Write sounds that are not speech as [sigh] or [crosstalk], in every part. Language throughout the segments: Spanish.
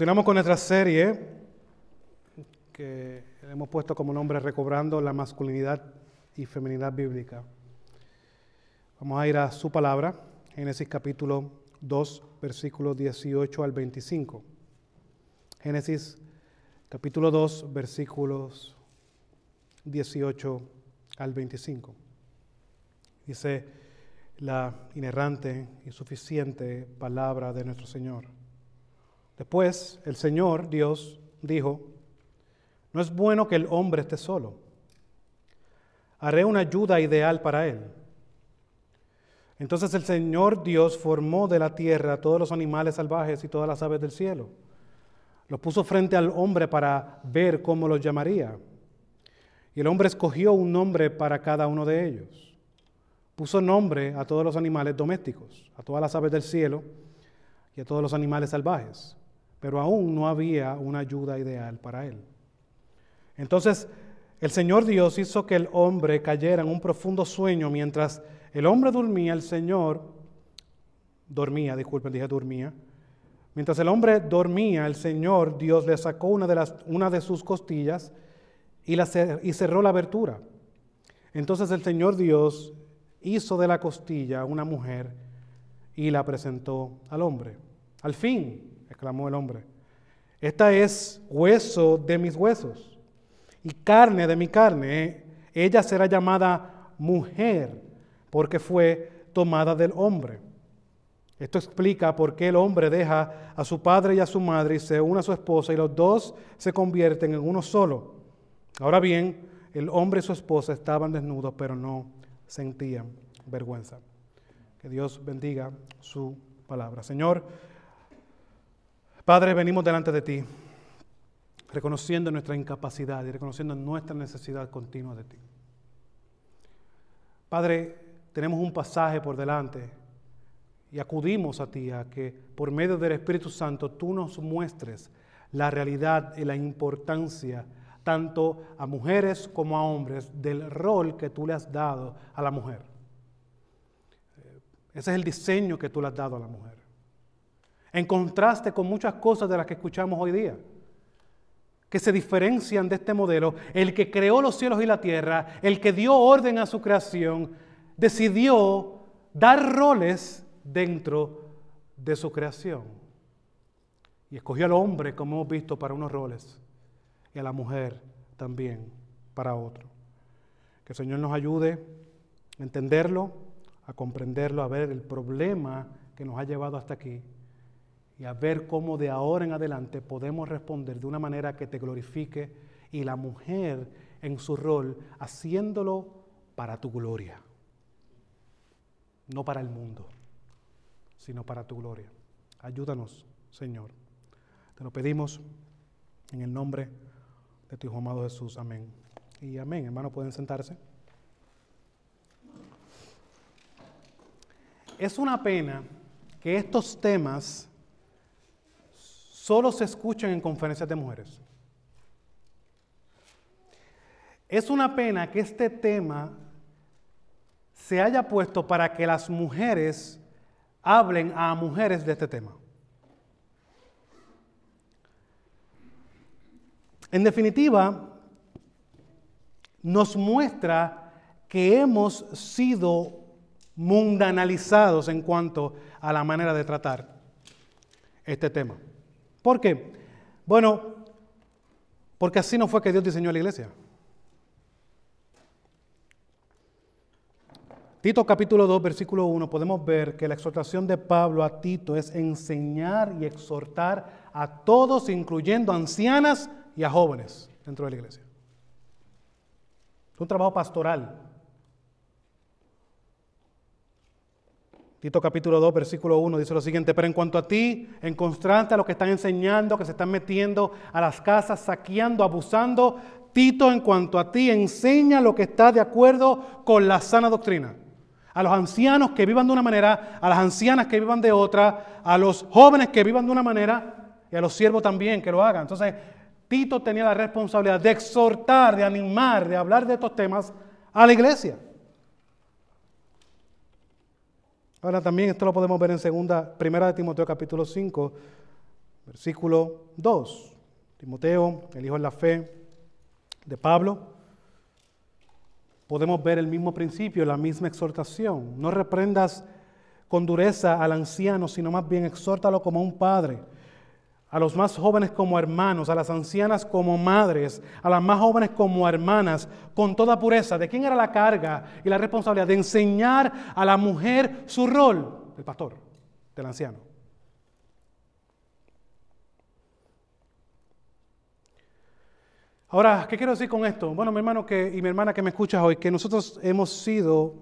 Continuamos con nuestra serie que hemos puesto como nombre Recobrando la masculinidad y feminidad bíblica. Vamos a ir a su palabra, Génesis capítulo 2, versículos 18 al 25. Génesis capítulo 2, versículos 18 al 25. Dice la inerrante y suficiente palabra de nuestro Señor. Después el Señor Dios dijo, no es bueno que el hombre esté solo. Haré una ayuda ideal para él. Entonces el Señor Dios formó de la tierra todos los animales salvajes y todas las aves del cielo. Los puso frente al hombre para ver cómo los llamaría. Y el hombre escogió un nombre para cada uno de ellos. Puso nombre a todos los animales domésticos, a todas las aves del cielo y a todos los animales salvajes. Pero aún no había una ayuda ideal para él. Entonces el Señor Dios hizo que el hombre cayera en un profundo sueño mientras el hombre dormía, el Señor dormía, disculpen, dije dormía. Mientras el hombre dormía, el Señor Dios le sacó una de, las, una de sus costillas y, la, y cerró la abertura. Entonces el Señor Dios hizo de la costilla una mujer y la presentó al hombre. Al fin, exclamó el hombre, esta es hueso de mis huesos y carne de mi carne, ella será llamada mujer, porque fue tomada del hombre. Esto explica por qué el hombre deja a su padre y a su madre y se une a su esposa y los dos se convierten en uno solo. Ahora bien, el hombre y su esposa estaban desnudos, pero no sentían vergüenza. Que Dios bendiga su palabra. Señor, Padre, venimos delante de ti reconociendo nuestra incapacidad y reconociendo nuestra necesidad continua de ti. Padre, tenemos un pasaje por delante y acudimos a ti a que por medio del Espíritu Santo tú nos muestres la realidad y la importancia tanto a mujeres como a hombres del rol que tú le has dado a la mujer. Ese es el diseño que tú le has dado a la mujer. En contraste con muchas cosas de las que escuchamos hoy día que se diferencian de este modelo, el que creó los cielos y la tierra, el que dio orden a su creación, decidió dar roles dentro de su creación. Y escogió al hombre, como hemos visto, para unos roles, y a la mujer también para otro. Que el Señor nos ayude a entenderlo, a comprenderlo, a ver el problema que nos ha llevado hasta aquí y a ver cómo de ahora en adelante podemos responder de una manera que te glorifique y la mujer en su rol haciéndolo para tu gloria, no para el mundo, sino para tu gloria. Ayúdanos, Señor. Te lo pedimos en el nombre de tu Hijo amado Jesús. Amén. Y amén. Hermanos, pueden sentarse. Es una pena que estos temas solo se escuchan en conferencias de mujeres. Es una pena que este tema se haya puesto para que las mujeres hablen a mujeres de este tema. En definitiva, nos muestra que hemos sido mundanalizados en cuanto a la manera de tratar este tema. ¿Por qué? Bueno, porque así no fue que Dios diseñó la iglesia. Tito capítulo 2, versículo 1, podemos ver que la exhortación de Pablo a Tito es enseñar y exhortar a todos, incluyendo ancianas y a jóvenes dentro de la iglesia. Es un trabajo pastoral. Tito capítulo 2, versículo 1 dice lo siguiente, pero en cuanto a ti, en constante a los que están enseñando, que se están metiendo a las casas, saqueando, abusando, Tito, en cuanto a ti, enseña lo que está de acuerdo con la sana doctrina. A los ancianos que vivan de una manera, a las ancianas que vivan de otra, a los jóvenes que vivan de una manera y a los siervos también que lo hagan. Entonces, Tito tenía la responsabilidad de exhortar, de animar, de hablar de estos temas a la iglesia. Ahora también esto lo podemos ver en segunda, primera de Timoteo capítulo 5, Versículo 2. Timoteo, el hijo en la fe de Pablo. Podemos ver el mismo principio, la misma exhortación. No reprendas con dureza al anciano, sino más bien exhórtalo como un padre a los más jóvenes como hermanos, a las ancianas como madres, a las más jóvenes como hermanas, con toda pureza. ¿De quién era la carga y la responsabilidad? De enseñar a la mujer su rol, del pastor, del anciano. Ahora, ¿qué quiero decir con esto? Bueno, mi hermano y mi hermana que me escuchas hoy, que nosotros hemos sido,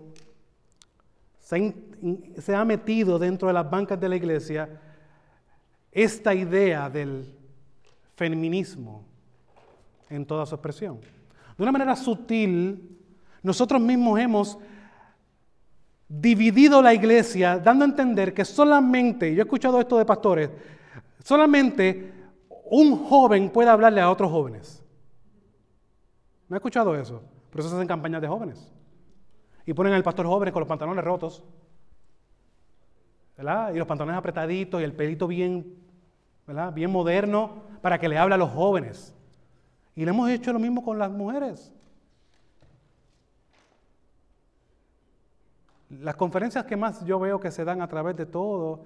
se ha metido dentro de las bancas de la iglesia, esta idea del feminismo en toda su expresión. De una manera sutil, nosotros mismos hemos dividido la iglesia dando a entender que solamente, yo he escuchado esto de pastores, solamente un joven puede hablarle a otros jóvenes. ¿Me ha escuchado eso? Por eso se hacen campañas de jóvenes. Y ponen al pastor joven con los pantalones rotos ¿verdad? Y los pantalones apretaditos y el pelito bien, ¿verdad? Bien moderno para que le hable a los jóvenes. Y le hemos hecho lo mismo con las mujeres. Las conferencias que más yo veo que se dan a través de todo,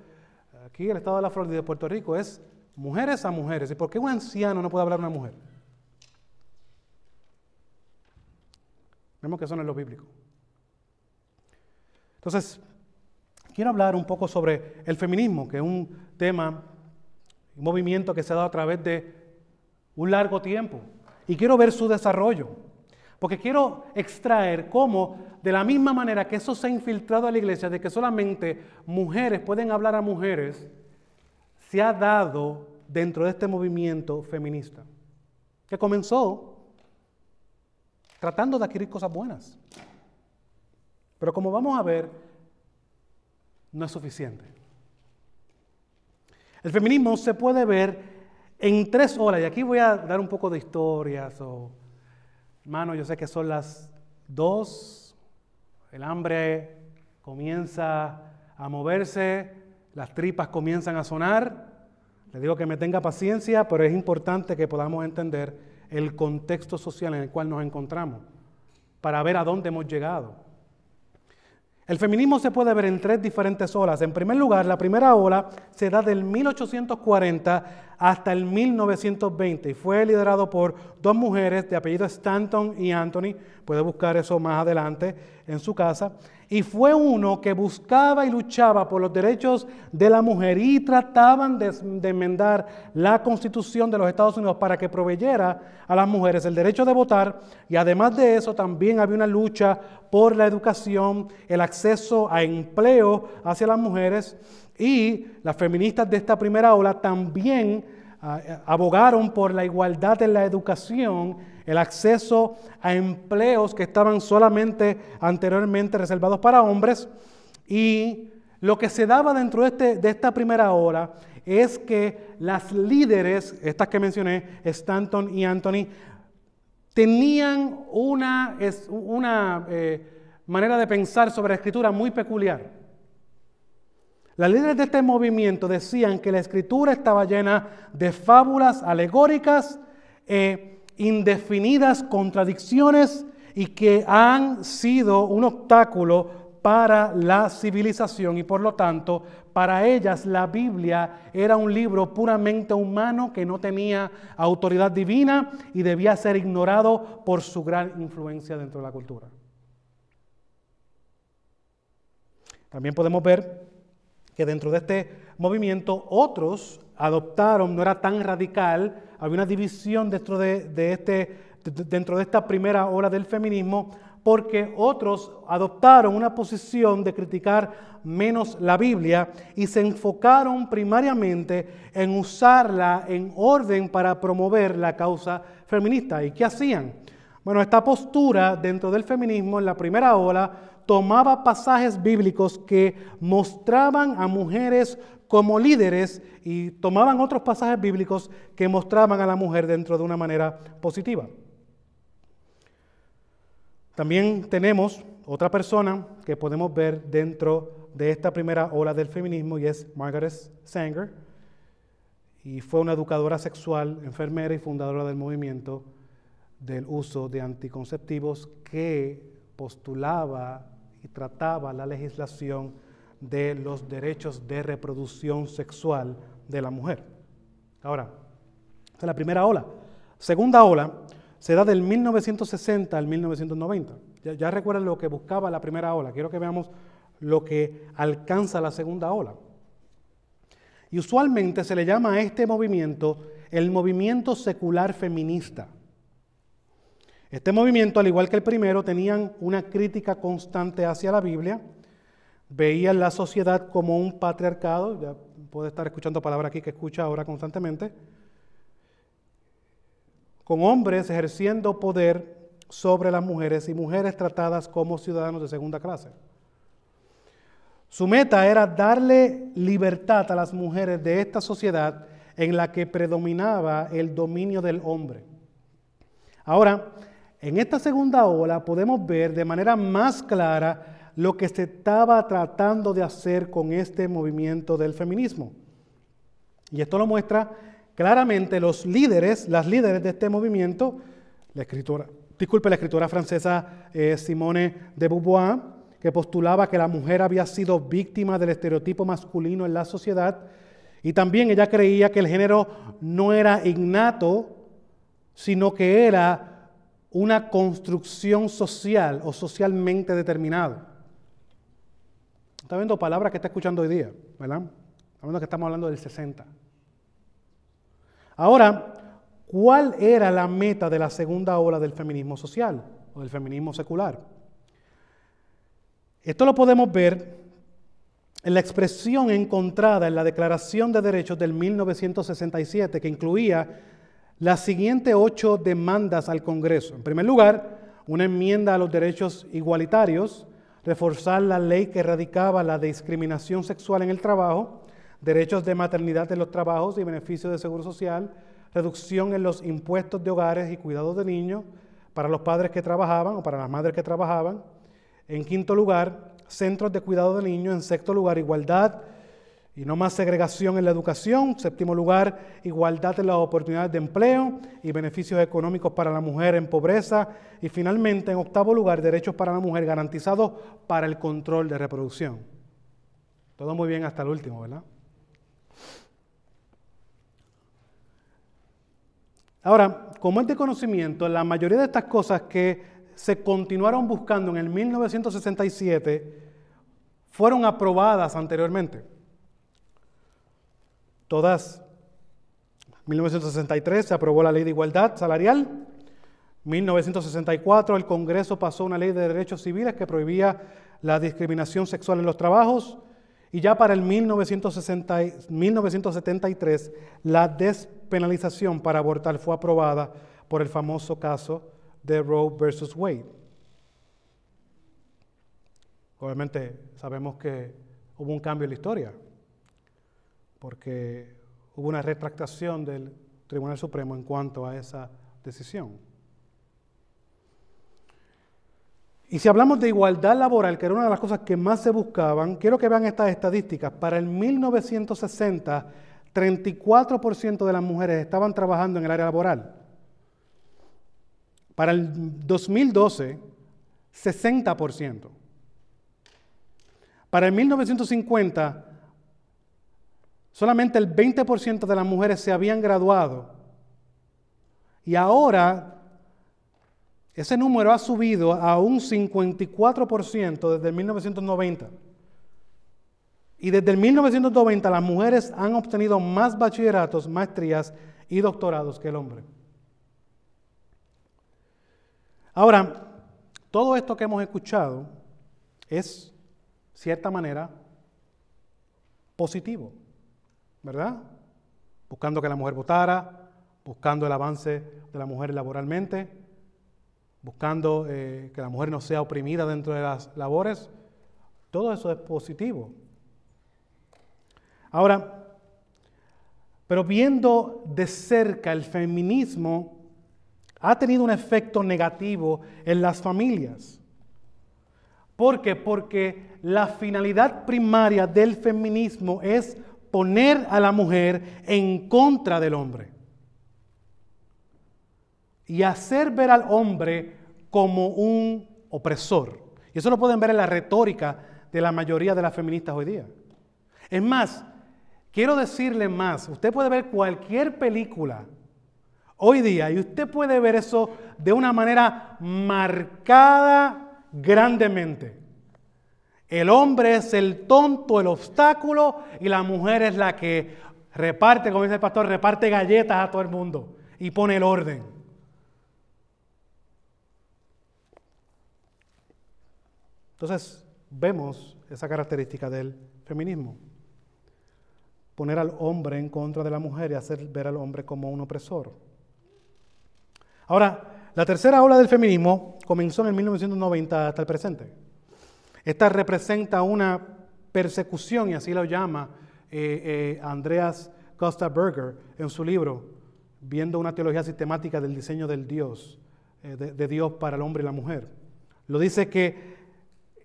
aquí el estado de la Florida y de Puerto Rico, es mujeres a mujeres. ¿Y por qué un anciano no puede hablar a una mujer? Vemos que eso no es lo bíblico. Entonces, quiero hablar un poco sobre el feminismo, que es un tema, un movimiento que se ha dado a través de un largo tiempo. Y quiero ver su desarrollo, porque quiero extraer cómo, de la misma manera que eso se ha infiltrado a la iglesia, de que solamente mujeres pueden hablar a mujeres, se ha dado dentro de este movimiento feminista, que comenzó tratando de adquirir cosas buenas. Pero como vamos a ver, no es suficiente. El feminismo se puede ver en tres horas, y aquí voy a dar un poco de historias, hermano, yo sé que son las dos, el hambre comienza a moverse, las tripas comienzan a sonar, le digo que me tenga paciencia, pero es importante que podamos entender el contexto social en el cual nos encontramos, para ver a dónde hemos llegado. El feminismo se puede ver en tres diferentes olas. En primer lugar, la primera ola se da del 1840 hasta el 1920 y fue liderado por dos mujeres de apellido Stanton y Anthony. Puede buscar eso más adelante en su casa. Y fue uno que buscaba y luchaba por los derechos de la mujer y trataban de, enmendar la constitución de los Estados Unidos para que proveyera a las mujeres el derecho de votar. Y además de eso también había una lucha por la educación, el acceso a empleo hacia las mujeres y las feministas de esta primera ola también ah, eh, abogaron por la igualdad en la educación el acceso a empleos que estaban solamente anteriormente reservados para hombres. Y lo que se daba dentro de, este, esta primera hora es que las líderes, estas que mencioné, Stanton y Anthony, tenían una, una eh, manera de pensar sobre la escritura muy peculiar. Las líderes de este movimiento decían que la escritura estaba llena de fábulas alegóricas, eh, indefinidas contradicciones y que han sido un obstáculo para la civilización y por lo tanto para ellas la Biblia era un libro puramente humano que no tenía autoridad divina y debía ser ignorado por su gran influencia dentro de la cultura. También podemos ver que dentro de este movimiento otros adoptaron, no era tan radical, había una división dentro de, este, dentro de esta primera ola del feminismo, porque otros adoptaron una posición de criticar menos la Biblia y se enfocaron primariamente en usarla en orden para promover la causa feminista. ¿Y qué hacían? Bueno, esta postura dentro del feminismo en la primera ola tomaba pasajes bíblicos que mostraban a mujeres como líderes y tomaban otros pasajes bíblicos que mostraban a la mujer dentro de una manera positiva. También tenemos otra persona que podemos ver dentro de esta primera ola del feminismo y es Margaret Sanger. y fue una educadora sexual, enfermera y fundadora del movimiento del uso de anticonceptivos que postulaba y trataba la legislación de los derechos de reproducción sexual de la mujer. Ahora, esa es la primera ola. Segunda ola se da del 1960 al 1990. Ya, ya lo que buscaba la primera ola. Quiero que veamos lo que alcanza la segunda ola. Y usualmente se le llama a este movimiento el movimiento secular feminista. Este movimiento, al igual que el primero, tenían una crítica constante hacia la Biblia, veían la sociedad como un patriarcado, ya puede estar escuchando palabras aquí que escucha ahora constantemente, con hombres ejerciendo poder sobre las mujeres y mujeres tratadas como ciudadanos de segunda clase. Su meta era darle libertad a las mujeres de esta sociedad en la que predominaba el dominio del hombre. Ahora, en esta segunda ola podemos ver de manera más clara lo que se estaba tratando de hacer con este movimiento del feminismo. Y esto lo muestra claramente los líderes, las líderes de este movimiento, la escritora, disculpe, la escritora francesa eh, Simone de Beauvoir, que postulaba que la mujer había sido víctima del estereotipo masculino en la sociedad, y también ella creía que el género no era innato, sino que era una construcción social o socialmente determinado. Está viendo palabras que está escuchando hoy día, ¿verdad? Está viendo que estamos hablando del 60. Ahora, ¿cuál era la meta de la segunda ola del feminismo social o del feminismo secular? Esto lo podemos ver en la expresión encontrada en la Declaración de Derechos del 1967, que incluía las siguientes ocho demandas al Congreso. En primer lugar, una enmienda a los derechos igualitarios, reforzar la ley que erradicaba la discriminación sexual en el trabajo, derechos de maternidad en los trabajos y beneficios de seguro social, reducción en los impuestos de hogares y cuidados de niños para los padres que trabajaban o para las madres que trabajaban. En quinto lugar, centros de cuidado de niños. En sexto lugar, igualdad y no más segregación en la educación. Séptimo lugar, igualdad en las oportunidades de empleo y beneficios económicos para la mujer en pobreza. Y finalmente, en octavo lugar, derechos para la mujer garantizados para el control de reproducción. Todo muy bien hasta el último, ¿verdad? Ahora, como es de conocimiento, la mayoría de estas cosas que se continuaron buscando en el 1967 fueron aprobadas anteriormente. Todas. 1963 se aprobó la ley de igualdad salarial. 1964 el Congreso pasó una ley de derechos civiles que prohibía la discriminación sexual en los trabajos. Y ya para el 1973 la despenalización para abortar fue aprobada por el famoso caso de Roe versus Wade. Obviamente sabemos que hubo un cambio en la historia porque hubo una retractación del Tribunal Supremo en cuanto a esa decisión. Y si hablamos de igualdad laboral, que era una de las cosas que más se buscaban, quiero que vean estas estadísticas. Para el 1960, 34% de las mujeres estaban trabajando en el área laboral. Para el 2012, 60%. Para el 1950, Solamente el 20% de las mujeres se habían graduado. Y ahora ese número ha subido a un 54% desde 1990. Y desde el 1990 las mujeres han obtenido más bachilleratos, maestrías y doctorados que el hombre. Ahora, todo esto que hemos escuchado es, cierta manera, positivo. ¿Verdad? Buscando que la mujer votara, buscando el avance de la mujer laboralmente, buscando eh, que la mujer no sea oprimida dentro de las labores. Todo eso es positivo. Ahora, pero viendo de cerca el feminismo ha tenido un efecto negativo en las familias. ¿Por qué? Porque la finalidad primaria del feminismo es poner a la mujer en contra del hombre y hacer ver al hombre como un opresor. Y eso lo pueden ver en la retórica de la mayoría de las feministas hoy día. Es más, quiero decirle más, usted puede ver cualquier película hoy día y usted puede ver eso de una manera marcada grandemente. El hombre es el tonto, el obstáculo y la mujer es la que reparte, como dice el pastor, reparte galletas a todo el mundo y pone el orden. Entonces vemos esa característica del feminismo. Poner al hombre en contra de la mujer y hacer ver al hombre como un opresor. Ahora, la tercera ola del feminismo comenzó en el 1990 hasta el presente. Esta representa una persecución, y así lo llama eh, eh, Andreas Costa Berger en su libro, Viendo una teología sistemática del diseño del Dios, eh, de, Dios para el hombre y la mujer. Lo dice que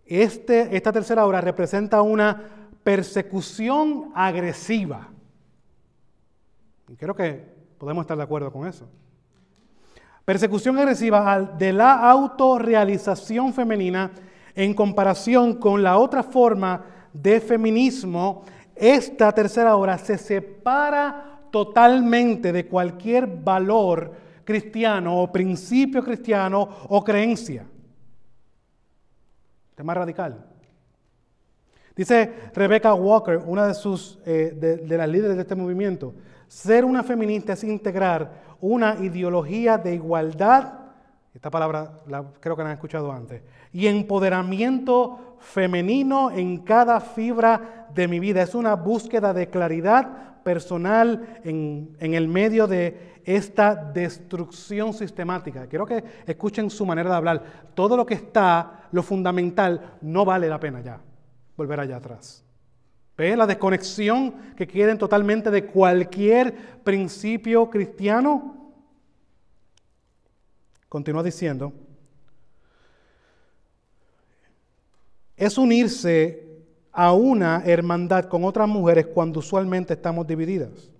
este, esta tercera obra representa una persecución agresiva. Y creo que podemos estar de acuerdo con eso. Persecución agresiva de la autorrealización femenina en comparación con la otra forma de feminismo, esta tercera obra se separa totalmente de cualquier valor cristiano o principio cristiano o creencia. Tema radical. Dice Rebecca Walker, una de, sus, eh, de, las líderes de este movimiento, ser una feminista es integrar una ideología de igualdad, esta palabra la, creo que la han escuchado antes, y empoderamiento femenino en cada fibra de mi vida. Es una búsqueda de claridad personal en, en el medio de esta destrucción sistemática. Quiero que escuchen su manera de hablar. Todo lo que está, lo fundamental, no vale la pena ya volver allá atrás. ¿Ve la desconexión que quieren totalmente de cualquier principio cristiano? Continúa diciendo, es unirse a una hermandad con otras mujeres cuando usualmente estamos divididas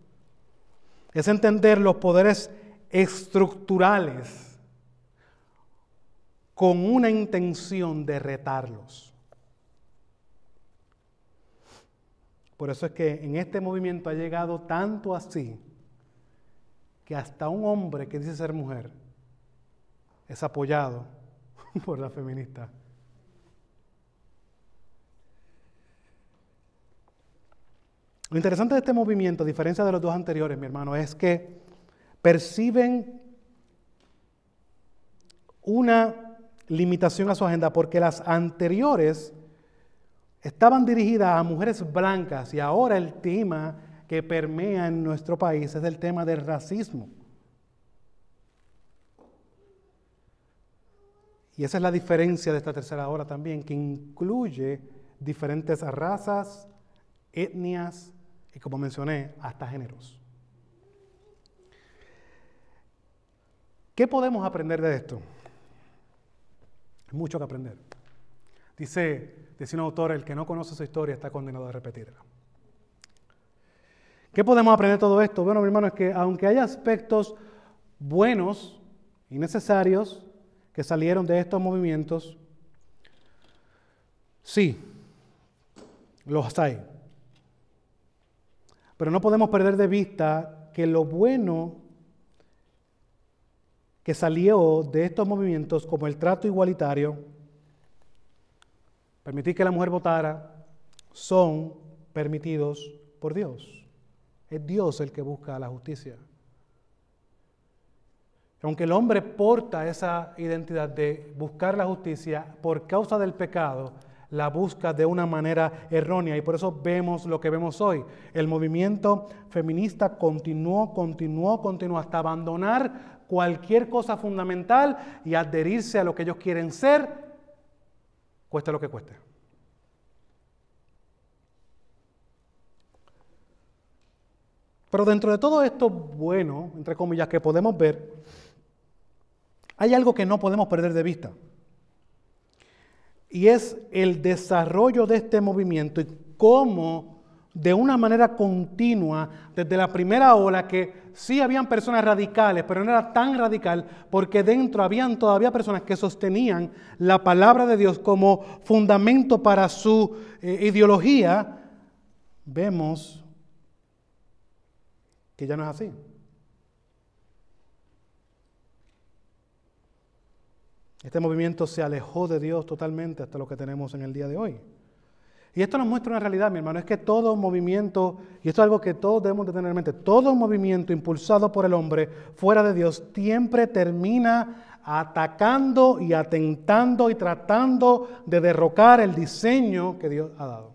es entender los poderes estructurales con una intención de retarlos. Por eso es que en este movimiento ha llegado tanto así que hasta un hombre que dice ser mujer es apoyado [laughs] por la feminista. Lo interesante de este movimiento, a diferencia de los dos anteriores, mi hermano, es que perciben una limitación a su agenda porque las anteriores estaban dirigidas a mujeres blancas y ahora el tema que permea en nuestro país es el tema del racismo. Y esa es la diferencia de esta tercera hora también, que incluye diferentes razas, etnias, y como mencioné, hasta géneros. ¿Qué podemos aprender de esto? Hay mucho que aprender. Dice, dice un autor, el que no conoce su historia está condenado a repetirla. ¿Qué podemos aprender de todo esto? Bueno, mi hermano, es que aunque hay aspectos buenos y necesarios que salieron de estos movimientos, sí, los hay. Pero no podemos perder de vista que lo bueno que salió de estos movimientos, como el trato igualitario, permitir que la mujer votara, son permitidos por Dios. Es Dios el que busca la justicia. Aunque el hombre porta esa identidad de buscar la justicia por causa del pecado, la busca de una manera errónea y por eso vemos lo que vemos hoy. El movimiento feminista continuó, continuó, continuó hasta abandonar cualquier cosa fundamental y adherirse a lo que ellos quieren ser, cueste lo que cueste. Pero dentro de todo esto bueno, entre comillas, que podemos ver, hay algo que no podemos perder de vista. Y es el desarrollo de este movimiento y cómo de una manera continua desde la primera ola que sí habían personas radicales, pero no era tan radical porque dentro habían todavía personas que sostenían la palabra de Dios como fundamento para su eh, ideología, vemos que ya no es así. Este movimiento se alejó de Dios totalmente hasta lo que tenemos en el día de hoy. Y esto nos muestra una realidad, mi hermano, es que todo movimiento, y esto es algo que todos debemos de tener en mente, todo movimiento impulsado por el hombre fuera de Dios siempre termina atacando y atentando y tratando de derrocar el diseño que Dios ha dado.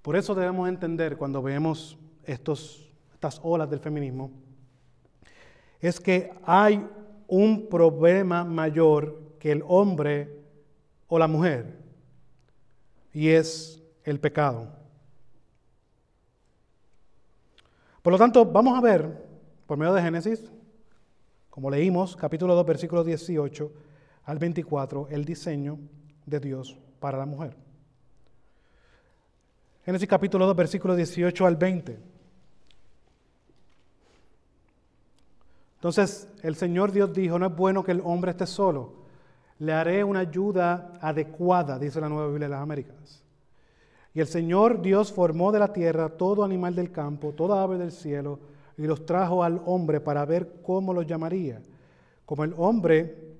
Por eso debemos entender cuando vemos estos, estas olas del feminismo, es que hay un problema mayor el hombre o la mujer, y es el pecado. Por lo tanto, vamos a ver, por medio de Génesis, como leímos, capítulo 2, versículo 18 al 24, el diseño de Dios para la mujer. Génesis capítulo 2, versículo 18 al 20. Entonces el Señor Dios dijo, no es bueno que el hombre esté solo le haré una ayuda adecuada, dice la Nueva Biblia de las Américas. Y el Señor Dios formó de la tierra todo animal del campo, toda ave del cielo, y los trajo al hombre para ver cómo los llamaría. Como el hombre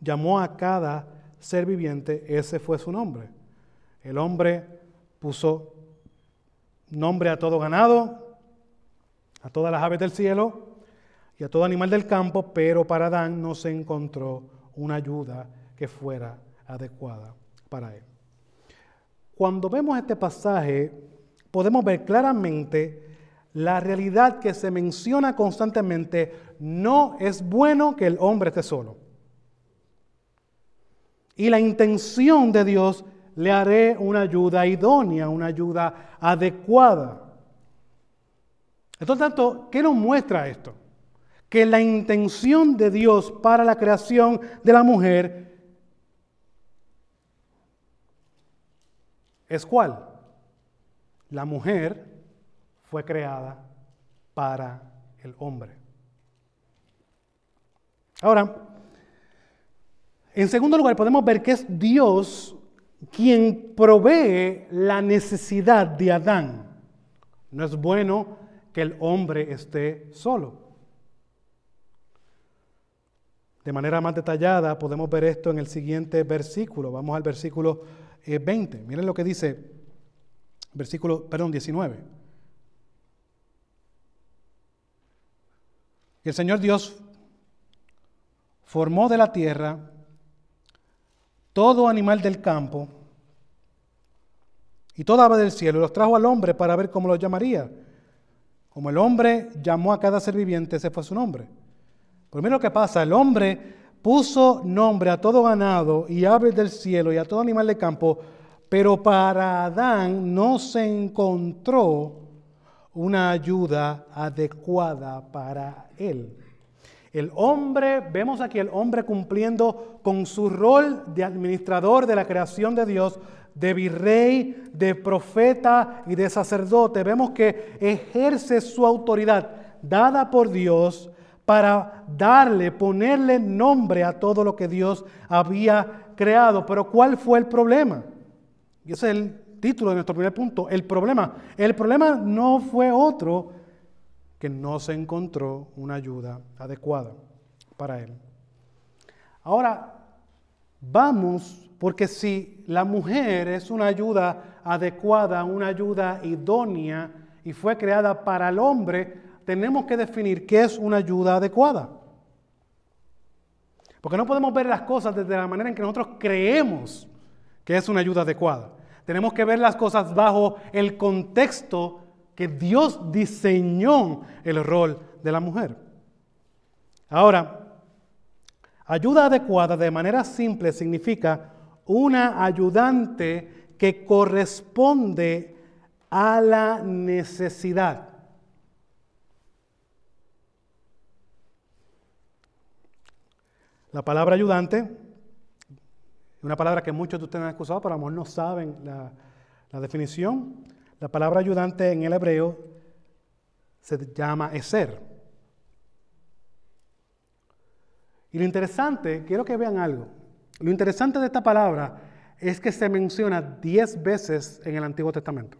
llamó a cada ser viviente, ese fue su nombre. El hombre puso nombre a todo ganado, a todas las aves del cielo y a todo animal del campo, pero para Adán no se encontró una ayuda que fuera adecuada para él. Cuando vemos este pasaje, podemos ver claramente la realidad que se menciona constantemente, no es bueno que el hombre esté solo. Y la intención de Dios, le haré una ayuda idónea, una ayuda adecuada. Entonces, ¿qué nos muestra esto? Que la intención de Dios para la creación de la mujer es cuál? La mujer fue creada para el hombre. Ahora, en segundo lugar, podemos ver que es Dios quien provee la necesidad de Adán. No es bueno que el hombre esté solo. De manera más detallada podemos ver esto en el siguiente versículo. Vamos al versículo 20. Eh, Miren lo que dice, versículo, perdón, 19. El Señor Dios formó de la tierra todo animal del campo y toda ave del cielo y los trajo al hombre para ver cómo los llamaría. Como el hombre llamó a cada ser viviente, ese fue su nombre. Primero que pasa, el hombre puso nombre a todo ganado y aves del cielo y a todo animal de campo, pero para Adán no se encontró una ayuda adecuada para él. El hombre, vemos aquí el hombre cumpliendo con su rol de administrador de la creación de Dios, de virrey, de profeta y de sacerdote. Vemos que ejerce su autoridad dada por Dios para darle, ponerle nombre a todo lo que Dios había creado. Pero ¿cuál fue el problema? Y ese es el título de nuestro primer punto, el problema. El problema no fue otro que no se encontró una ayuda adecuada para él. Ahora, vamos, porque si la mujer es una ayuda adecuada, una ayuda idónea y fue creada para el hombre, tenemos que definir qué es una ayuda adecuada. Porque no podemos ver las cosas desde la manera en que nosotros creemos que es una ayuda adecuada. Tenemos que ver las cosas bajo el contexto que Dios diseñó el rol de la mujer. Ahora, ayuda adecuada de manera simple significa una ayudante que corresponde a la necesidad. La palabra ayudante Una palabra que muchos de ustedes han escuchado, pero a lo mejor no saben la, la definición. La palabra ayudante en el hebreo se llama eser. Y lo interesante, quiero que vean algo. Lo interesante de esta palabra es que se menciona diez veces en el Antiguo Testamento.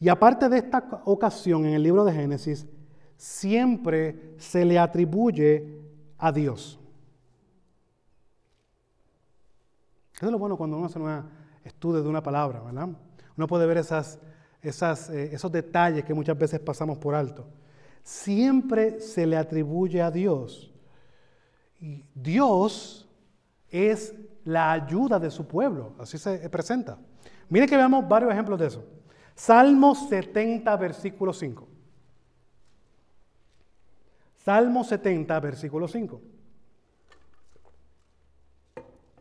Y aparte de esta ocasión en el libro de Génesis, siempre se le atribuye a Dios. Eso es lo bueno cuando uno hace un estudio de una palabra, ¿verdad? Uno puede ver esas, esas, eh, esos detalles que muchas veces pasamos por alto. Siempre se le atribuye a Dios. Y Dios es la ayuda de su pueblo, así se presenta. Miren que veamos varios ejemplos de eso. Salmo 70, versículo 5. Salmo 70, versículo 5.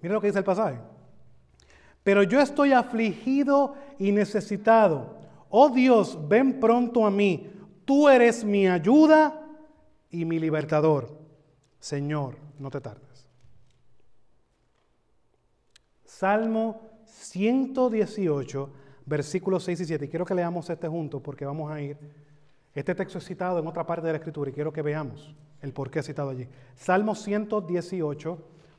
Miren lo que dice el pasaje. Pero yo estoy afligido y necesitado. Oh Dios, ven pronto a mí. Tú eres mi ayuda y mi libertador. Señor, no te tardes. Salmo 118, versículos 6 y 7. Y quiero que leamos este junto porque vamos a ir. Este texto es citado en otra parte de la Escritura y quiero que veamos el por qué es citado allí. Salmo 118,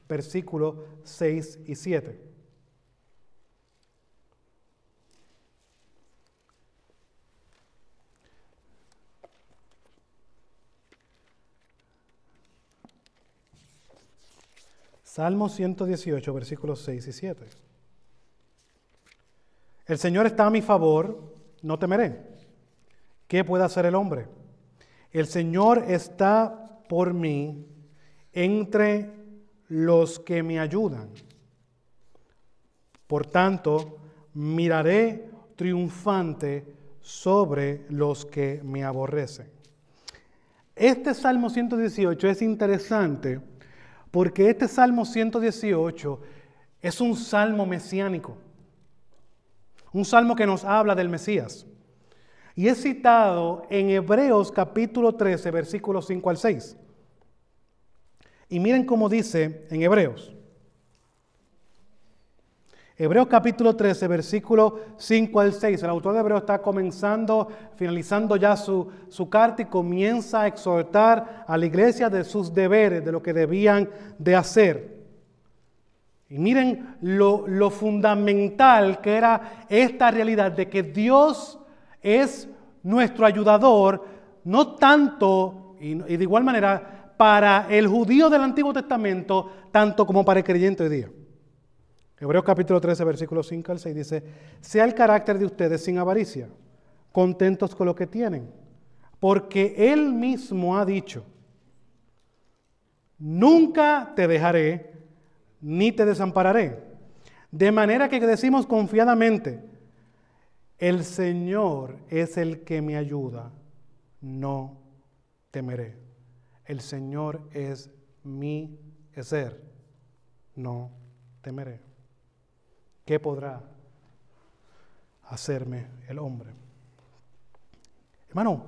versículos 6 y 7. Salmo 118, versículos 6 y 7. El Señor está a mi favor, no temeré. ¿Qué puede hacer el hombre? El Señor está por mí entre los que me ayudan. Por tanto, miraré triunfante sobre los que me aborrecen. Este Salmo 118 es interesante porque este Salmo 118 es un salmo mesiánico, un salmo que nos habla del Mesías. Y es citado en Hebreos capítulo 13, versículos 5 al 6. Y miren cómo dice en Hebreos. Hebreos capítulo 13, versículo 5 al 6. El autor de Hebreos está comenzando, finalizando ya su, su, carta y comienza a exhortar a la iglesia de sus deberes, de lo que debían de hacer. Y miren lo, lo fundamental que era esta realidad de que Dios es nuestro ayudador, no tanto, y, de igual manera, para el judío del Antiguo Testamento, tanto como para el creyente hoy día. Hebreos capítulo 13, versículo 5 al 6 dice, sea el carácter de ustedes sin avaricia, contentos con lo que tienen, porque Él mismo ha dicho, nunca te dejaré ni te desampararé. De manera que decimos confiadamente, el Señor es el que me ayuda, no temeré. El Señor es mi ser, no temeré. ¿Qué podrá hacerme el hombre? Hermano,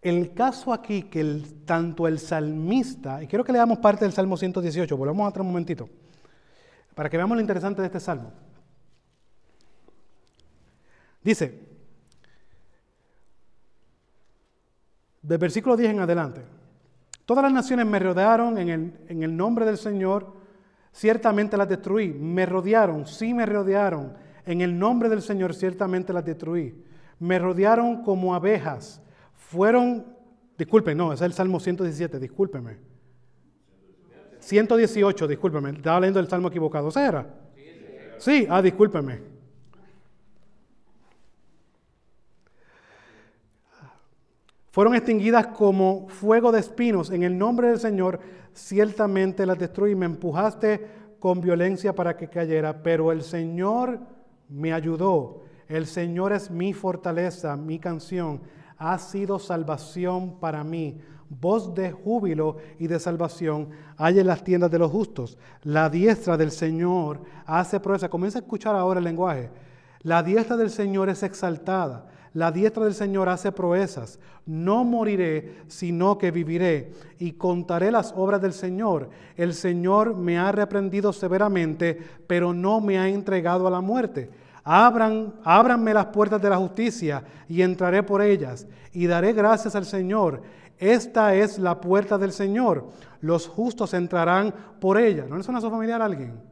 el caso aquí que tanto el salmista, y quiero que leamos parte del Salmo 118, volvamos a otro momentito, para que veamos lo interesante de este salmo. Dice, del versículo 10 en adelante, todas las naciones me rodearon en el, en el nombre del Señor, ciertamente las destruí. Me rodearon, sí me rodearon. En el nombre del Señor ciertamente las destruí. Me rodearon como abejas. Fueron, disculpen, no, ese es el Salmo 117, discúlpeme. 118, discúlpeme, estaba leyendo el Salmo equivocado. ¿Ese era? Sí, ah, discúlpeme. Fueron extinguidas como fuego de espinos. En el nombre del Señor ciertamente las destruí. Me empujaste con violencia para que cayera, pero el Señor me ayudó. El Señor es mi fortaleza, mi canción. Ha sido salvación para mí. Voz de júbilo y de salvación hay en las tiendas de los justos. La diestra del Señor hace proeza. Comienza a escuchar ahora el lenguaje. La diestra del Señor es exaltada La diestra del Señor hace proezas. No moriré, sino que viviré y contaré las obras del Señor. El Señor me ha reprendido severamente, pero no me ha entregado a la muerte. Abran, ábranme las puertas de la justicia y entraré por ellas y daré gracias al Señor. Esta es la puerta del Señor. Los justos entrarán por ella. ¿No le suena a su familiar alguien?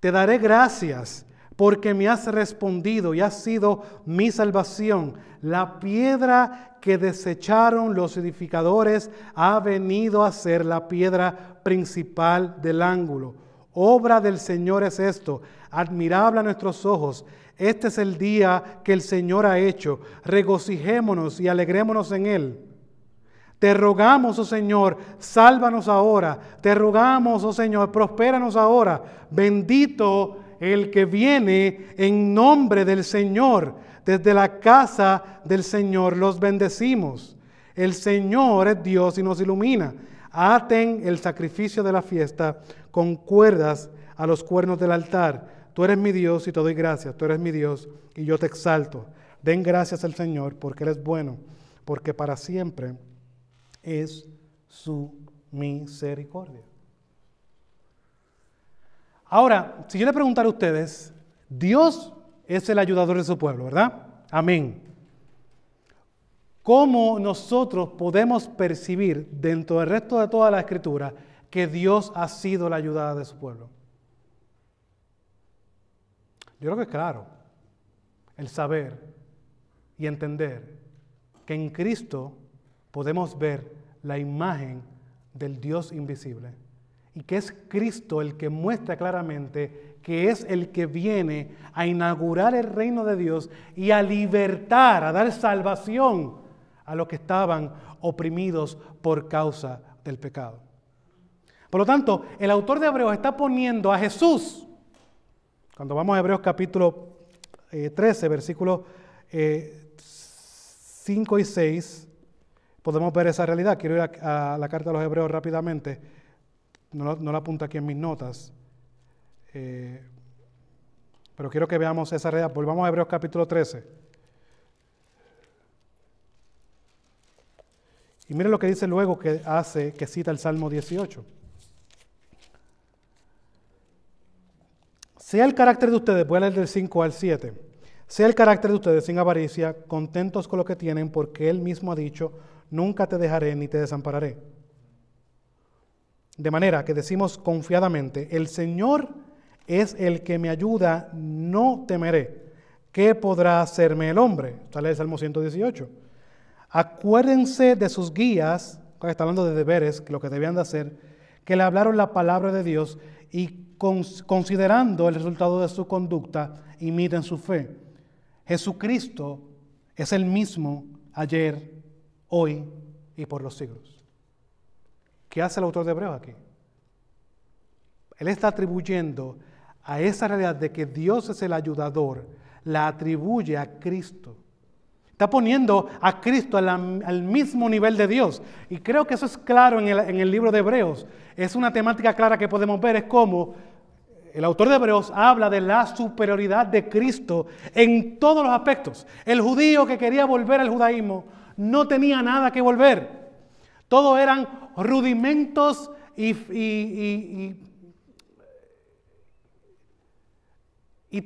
Te daré gracias porque me has respondido y has sido mi salvación. La piedra que desecharon los edificadores ha venido a ser la piedra principal del ángulo. Obra del Señor es esto, admirable a nuestros ojos. Este es el día que el Señor ha hecho. Regocijémonos y alegrémonos en él. Te rogamos, oh Señor, sálvanos ahora. Te rogamos, oh Señor, prospéranos ahora. Bendito el que viene en nombre del Señor. Desde la casa del Señor los bendecimos. El Señor es Dios y nos ilumina. Aten el sacrificio de la fiesta con cuerdas a los cuernos del altar. Tú eres mi Dios y te doy gracias. Tú eres mi Dios y yo te exalto. Den gracias al Señor porque Él es bueno, porque para siempre es su misericordia. Ahora, si yo le preguntara a ustedes, Dios es el ayudador de su pueblo, ¿verdad? Amén. ¿Cómo nosotros podemos percibir dentro del resto de toda la escritura que Dios ha sido la ayudada de su pueblo? Yo creo que es claro el saber y entender que en Cristo podemos ver la imagen del Dios invisible y que es Cristo el que muestra claramente que es el que viene a inaugurar el reino de Dios y a libertar, a dar salvación a los que estaban oprimidos por causa del pecado. Por lo tanto, el autor de Hebreos está poniendo a Jesús, cuando vamos a Hebreos capítulo 13, versículos 5 y 6, podemos ver esa realidad. Quiero ir a, la carta de los Hebreos rápidamente. No, la apunto aquí en mis notas. Eh, pero quiero que veamos esa realidad. Volvamos a Hebreos capítulo 13. Y miren lo que dice luego que hace, que cita el Salmo 18. Sea el carácter de ustedes, voy a leer del 5 al 7. Sea el carácter de ustedes sin avaricia, contentos con lo que tienen, porque Él mismo ha dicho, nunca te dejaré ni te desampararé. De manera que decimos confiadamente, el Señor es el que me ayuda, no temeré. ¿Qué podrá hacerme el hombre? Sale el Salmo 118. Acuérdense de sus guías, está hablando de deberes, lo que debían de hacer, que le hablaron la palabra de Dios y considerando el resultado de su conducta, imiten su fe. Jesucristo es el mismo ayer, hoy y por los siglos. ¿Qué hace el autor de Hebreos aquí? Él está atribuyendo a esa realidad de que Dios es el ayudador, la atribuye a Cristo. Está poniendo a Cristo al, mismo nivel de Dios. Y creo que eso es claro en el, en el libro de Hebreos. Es una temática clara que podemos ver, es como el autor de Hebreos habla de la superioridad de Cristo en todos los aspectos. El judío que quería volver al judaísmo no tenía nada que volver. Todo eran rudimentos y,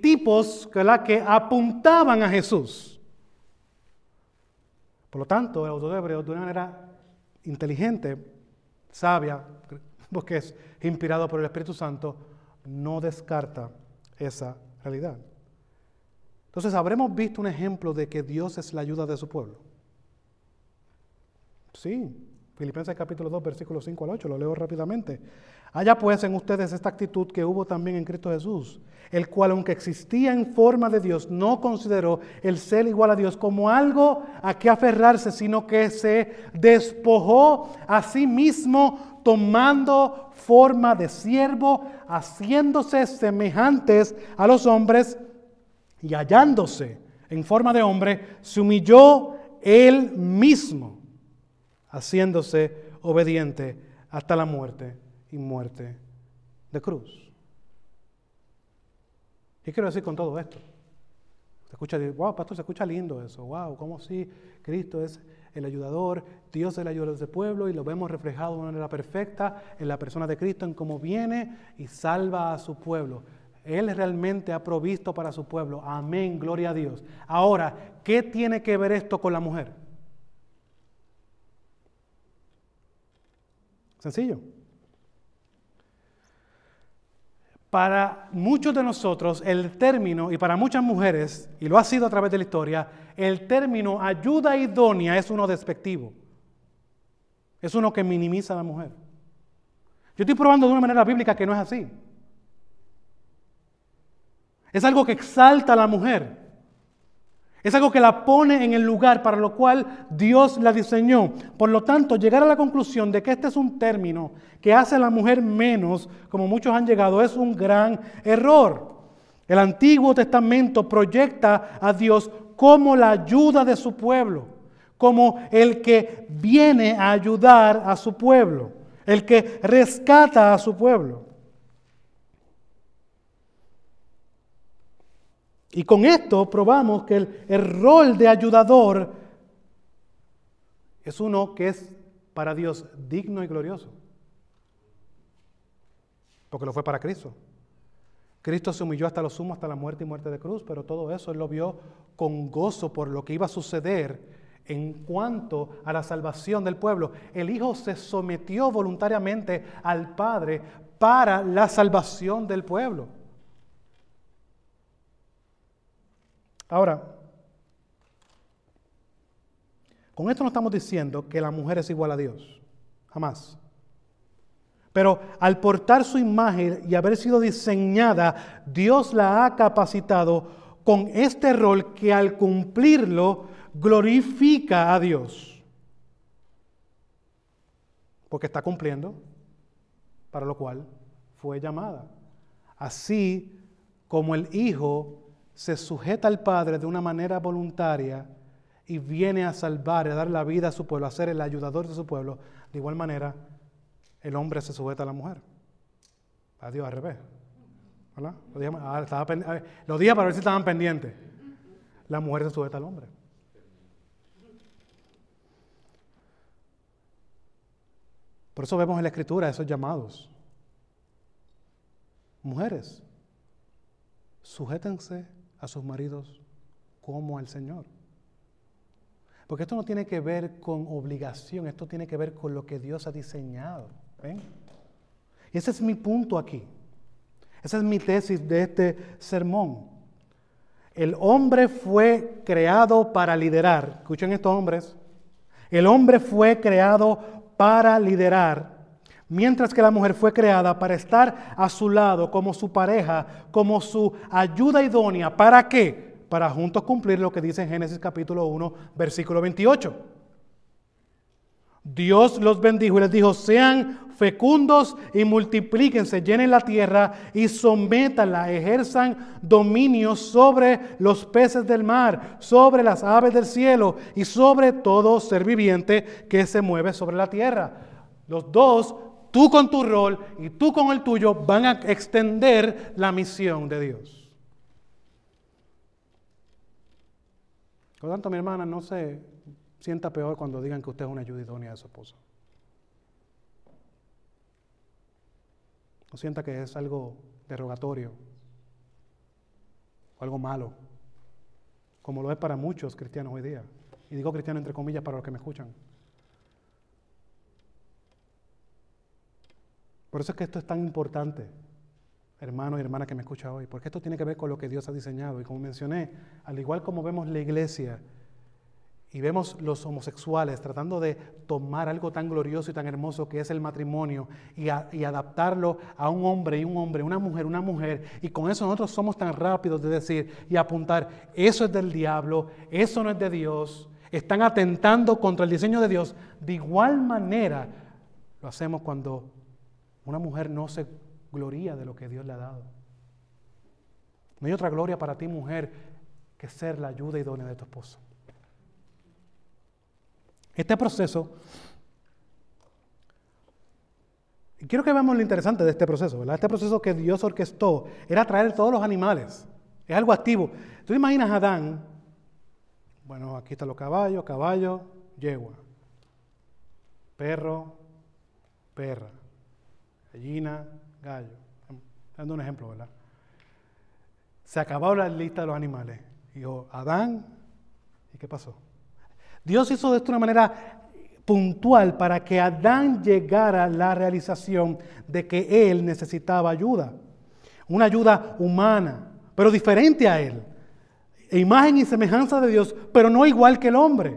tipos que apuntaban a Jesús. Por lo tanto, el autor de Hebreos, de una manera inteligente, sabia, porque es inspirado por el Espíritu Santo, no descarta esa realidad. Entonces, habremos visto un ejemplo de que Dios es la ayuda de su pueblo. Sí, Filipenses capítulo 2, versículo 5 al 8, lo leo rápidamente. Haya pues en ustedes esta actitud que hubo también en Cristo Jesús, el cual aunque existía en forma de Dios, no consideró el ser igual a Dios como algo a que aferrarse, sino que se despojó a sí mismo tomando forma de siervo, haciéndose semejantes a los hombres y hallándose en forma de hombre, se humilló él mismo haciéndose obediente hasta la muerte y muerte de cruz. ¿Qué quiero decir con todo esto? Se escucha, wow, pastor, se escucha lindo eso. Wow, ¿cómo sí? Cristo es el ayudador, Dios es el ayudador de ese pueblo y lo vemos reflejado de una manera perfecta en la persona de Cristo, en cómo viene y salva a su pueblo. Él realmente ha provisto para su pueblo. Amén, gloria a Dios. Ahora, ¿qué tiene que ver esto con la mujer? Sencillo. Para muchos de nosotros el término, y para muchas mujeres, y lo ha sido a través de la historia, el término ayuda idónea es uno despectivo. Es uno que minimiza a la mujer. Yo estoy probando de una manera bíblica que no es así. Es algo que exalta a la mujer. Es algo que la pone en el lugar para lo cual Dios la diseñó. Por lo tanto, llegar a la conclusión de que este es un término que hace a la mujer menos, como muchos han llegado, es un gran error. El Antiguo Testamento proyecta a Dios como la ayuda de su pueblo, como el que viene a ayudar a su pueblo, el que rescata a su pueblo. Y con esto probamos que el, rol de ayudador es uno que es para Dios digno y glorioso. Porque lo fue para Cristo. Cristo se humilló hasta lo sumo, hasta la muerte y muerte de cruz, pero todo eso Él lo vio con gozo por lo que iba a suceder en cuanto a la salvación del pueblo. El Hijo se sometió voluntariamente al Padre para la salvación del pueblo. Ahora, con esto no estamos diciendo que la mujer es igual a Dios, jamás. Pero al portar su imagen y haber sido diseñada, Dios la ha capacitado con este rol que al cumplirlo glorifica a Dios. Porque está cumpliendo para lo cual fue llamada. Así como el Hijo se sujeta al Padre de una manera voluntaria y viene a salvar a dar la vida a su pueblo, a ser el ayudador de su pueblo, de igual manera el hombre se sujeta a la mujer. A Dios al revés. ¿Verdad? Lo, dije, ah, lo dije para ver si estaban pendientes. La mujer se sujeta al hombre. Por eso vemos en la escritura esos llamados. Mujeres, sujétense a sus maridos como al Señor. Porque esto no tiene que ver con obligación, esto tiene que ver con lo que Dios ha diseñado. Y ese es mi punto aquí. Esa es mi tesis de este sermón. El hombre fue creado para liderar. Escuchen estos hombres. El hombre fue creado para liderar Mientras que la mujer fue creada para estar a su lado como su pareja, como su ayuda idónea. ¿Para qué? Para juntos cumplir lo que dice en Génesis capítulo 1, versículo 28. Dios los bendijo y les dijo, sean fecundos y multiplíquense, llenen la tierra y sométanla, ejerzan dominio sobre los peces del mar, sobre las aves del cielo y sobre todo ser viviente que se mueve sobre la tierra. Los dos tú con tu rol y tú con el tuyo van a extender la misión de Dios. Por lo tanto, mi hermana, no se sienta peor cuando digan que usted es una ayuda idónea de su esposa. No sienta que es algo derogatorio o algo malo, como lo es para muchos cristianos hoy día. Y digo cristiano entre comillas para los que me escuchan. Por eso es que esto es tan importante, hermano y hermana que me escucha hoy, porque esto tiene que ver con lo que Dios ha diseñado. Y como mencioné, al igual como vemos la iglesia y vemos los homosexuales tratando de tomar algo tan glorioso y tan hermoso que es el matrimonio y, adaptarlo a un hombre y un hombre, una mujer, una mujer, y con eso nosotros somos tan rápidos de decir y apuntar, eso es del diablo, eso no es de Dios, están atentando contra el diseño de Dios. De igual manera lo hacemos cuando una mujer no se gloria de lo que Dios le ha dado. No hay otra gloria para ti, mujer, que ser la ayuda idónea de tu esposo. Este proceso, y quiero que veamos lo interesante de este proceso, ¿verdad? Este proceso que Dios orquestó era traer todos los animales Es algo activo. Tú imaginas a Adán, bueno, aquí están los caballos, caballo, yegua, perro, perra, gallina, gallo. Dando un ejemplo, ¿verdad? Se acabó la lista de los animales. Dijo, Adán, ¿y qué pasó? Dios hizo esto de una manera puntual para que Adán llegara a la realización de que él necesitaba ayuda. Una ayuda humana, pero diferente a él. Imagen y semejanza de Dios, pero no igual que el hombre.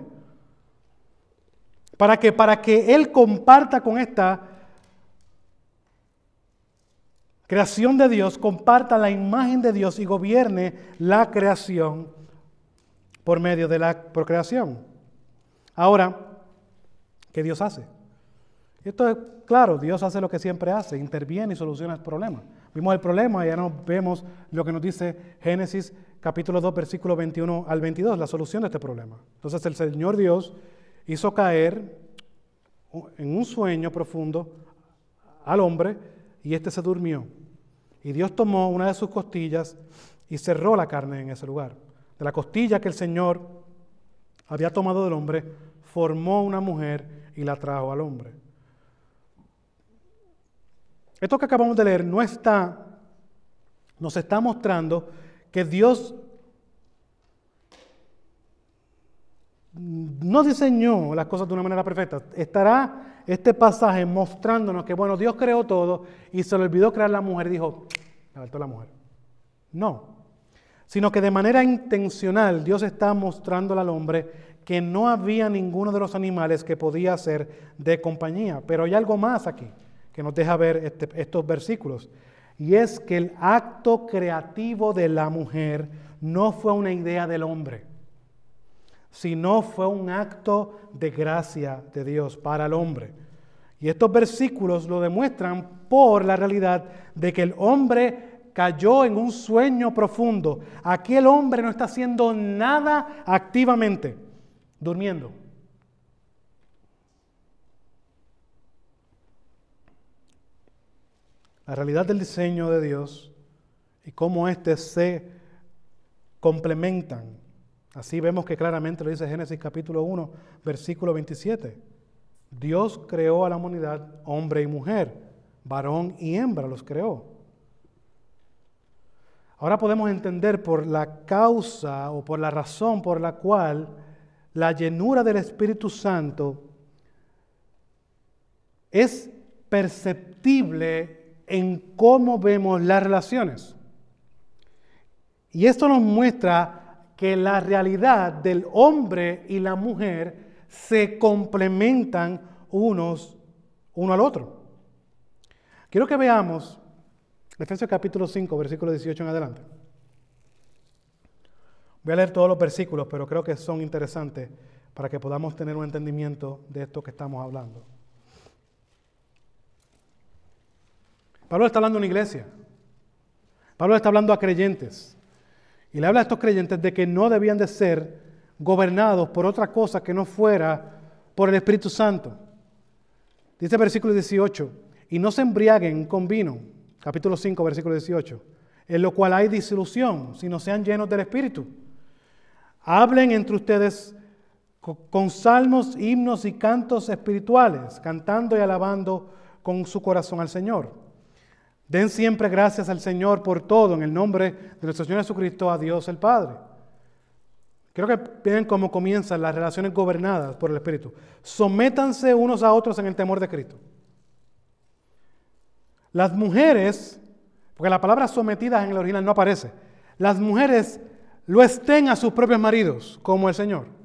Para que, para que él comparta con esta creación de Dios, comparta la imagen de Dios y gobierne la creación por medio de la procreación. Ahora, ¿qué Dios hace? Esto es claro, Dios hace lo que siempre hace, interviene y soluciona el problema. Vimos el problema y ya no vemos lo que nos dice Génesis capítulo 2, versículo 21 al 22, la solución de este problema. Entonces el Señor Dios hizo caer en un sueño profundo al hombre y éste se durmió. Y Dios tomó una de sus costillas y cerró la carne en ese lugar. De la costilla que el Señor había tomado del hombre, formó una mujer y la trajo al hombre. Esto que acabamos de leer no está, nos está mostrando que Dios no diseñó las cosas de una manera perfecta. Estará este pasaje mostrándonos que, bueno, Dios creó todo y se le olvidó crear la mujer y dijo, me faltó la mujer. No, sino que de manera intencional Dios está mostrando al hombre que no había ninguno de los animales que podía ser de compañía. Pero hay algo más aquí que nos deja ver este, estos versículos. Y es que el acto creativo de la mujer no fue una idea del hombre, sino fue un acto de gracia de Dios para el hombre. Y estos versículos lo demuestran por la realidad de que el hombre cayó en un sueño profundo. Aquí el hombre no está haciendo nada activamente, durmiendo. la realidad del diseño de Dios y cómo éste se complementan. Así vemos que claramente lo dice Génesis capítulo 1, versículo 27. Dios creó a la humanidad hombre y mujer, varón y hembra los creó. Ahora podemos entender por la causa o por la razón por la cual la llenura del Espíritu Santo es perceptible en cómo vemos las relaciones. Y esto nos muestra que la realidad del hombre y la mujer se complementan unos uno al otro. Quiero que veamos Efesios capítulo 5, versículo 18 en adelante. Voy a leer todos los versículos, pero creo que son interesantes para que podamos tener un entendimiento de esto que estamos hablando. Pablo está hablando a una iglesia. Pablo está hablando a creyentes. Y le habla a estos creyentes de que no debían de ser gobernados por otra cosa que no fuera por el Espíritu Santo. Dice el versículo 18, y no se embriaguen con vino, capítulo 5, versículo 18, en lo cual hay disolución, sino sean llenos del Espíritu. Hablen entre ustedes con salmos, himnos y cantos espirituales, cantando y alabando con su corazón al Señor Den siempre gracias al Señor por todo en el nombre de nuestro Señor Jesucristo, a Dios el Padre. Creo que ven cómo comienzan las relaciones gobernadas por el Espíritu. Sométanse unos a otros en el temor de Cristo. Las mujeres, porque la palabra sometidas en el original no aparece, las mujeres lo estén a sus propios maridos, como el Señor.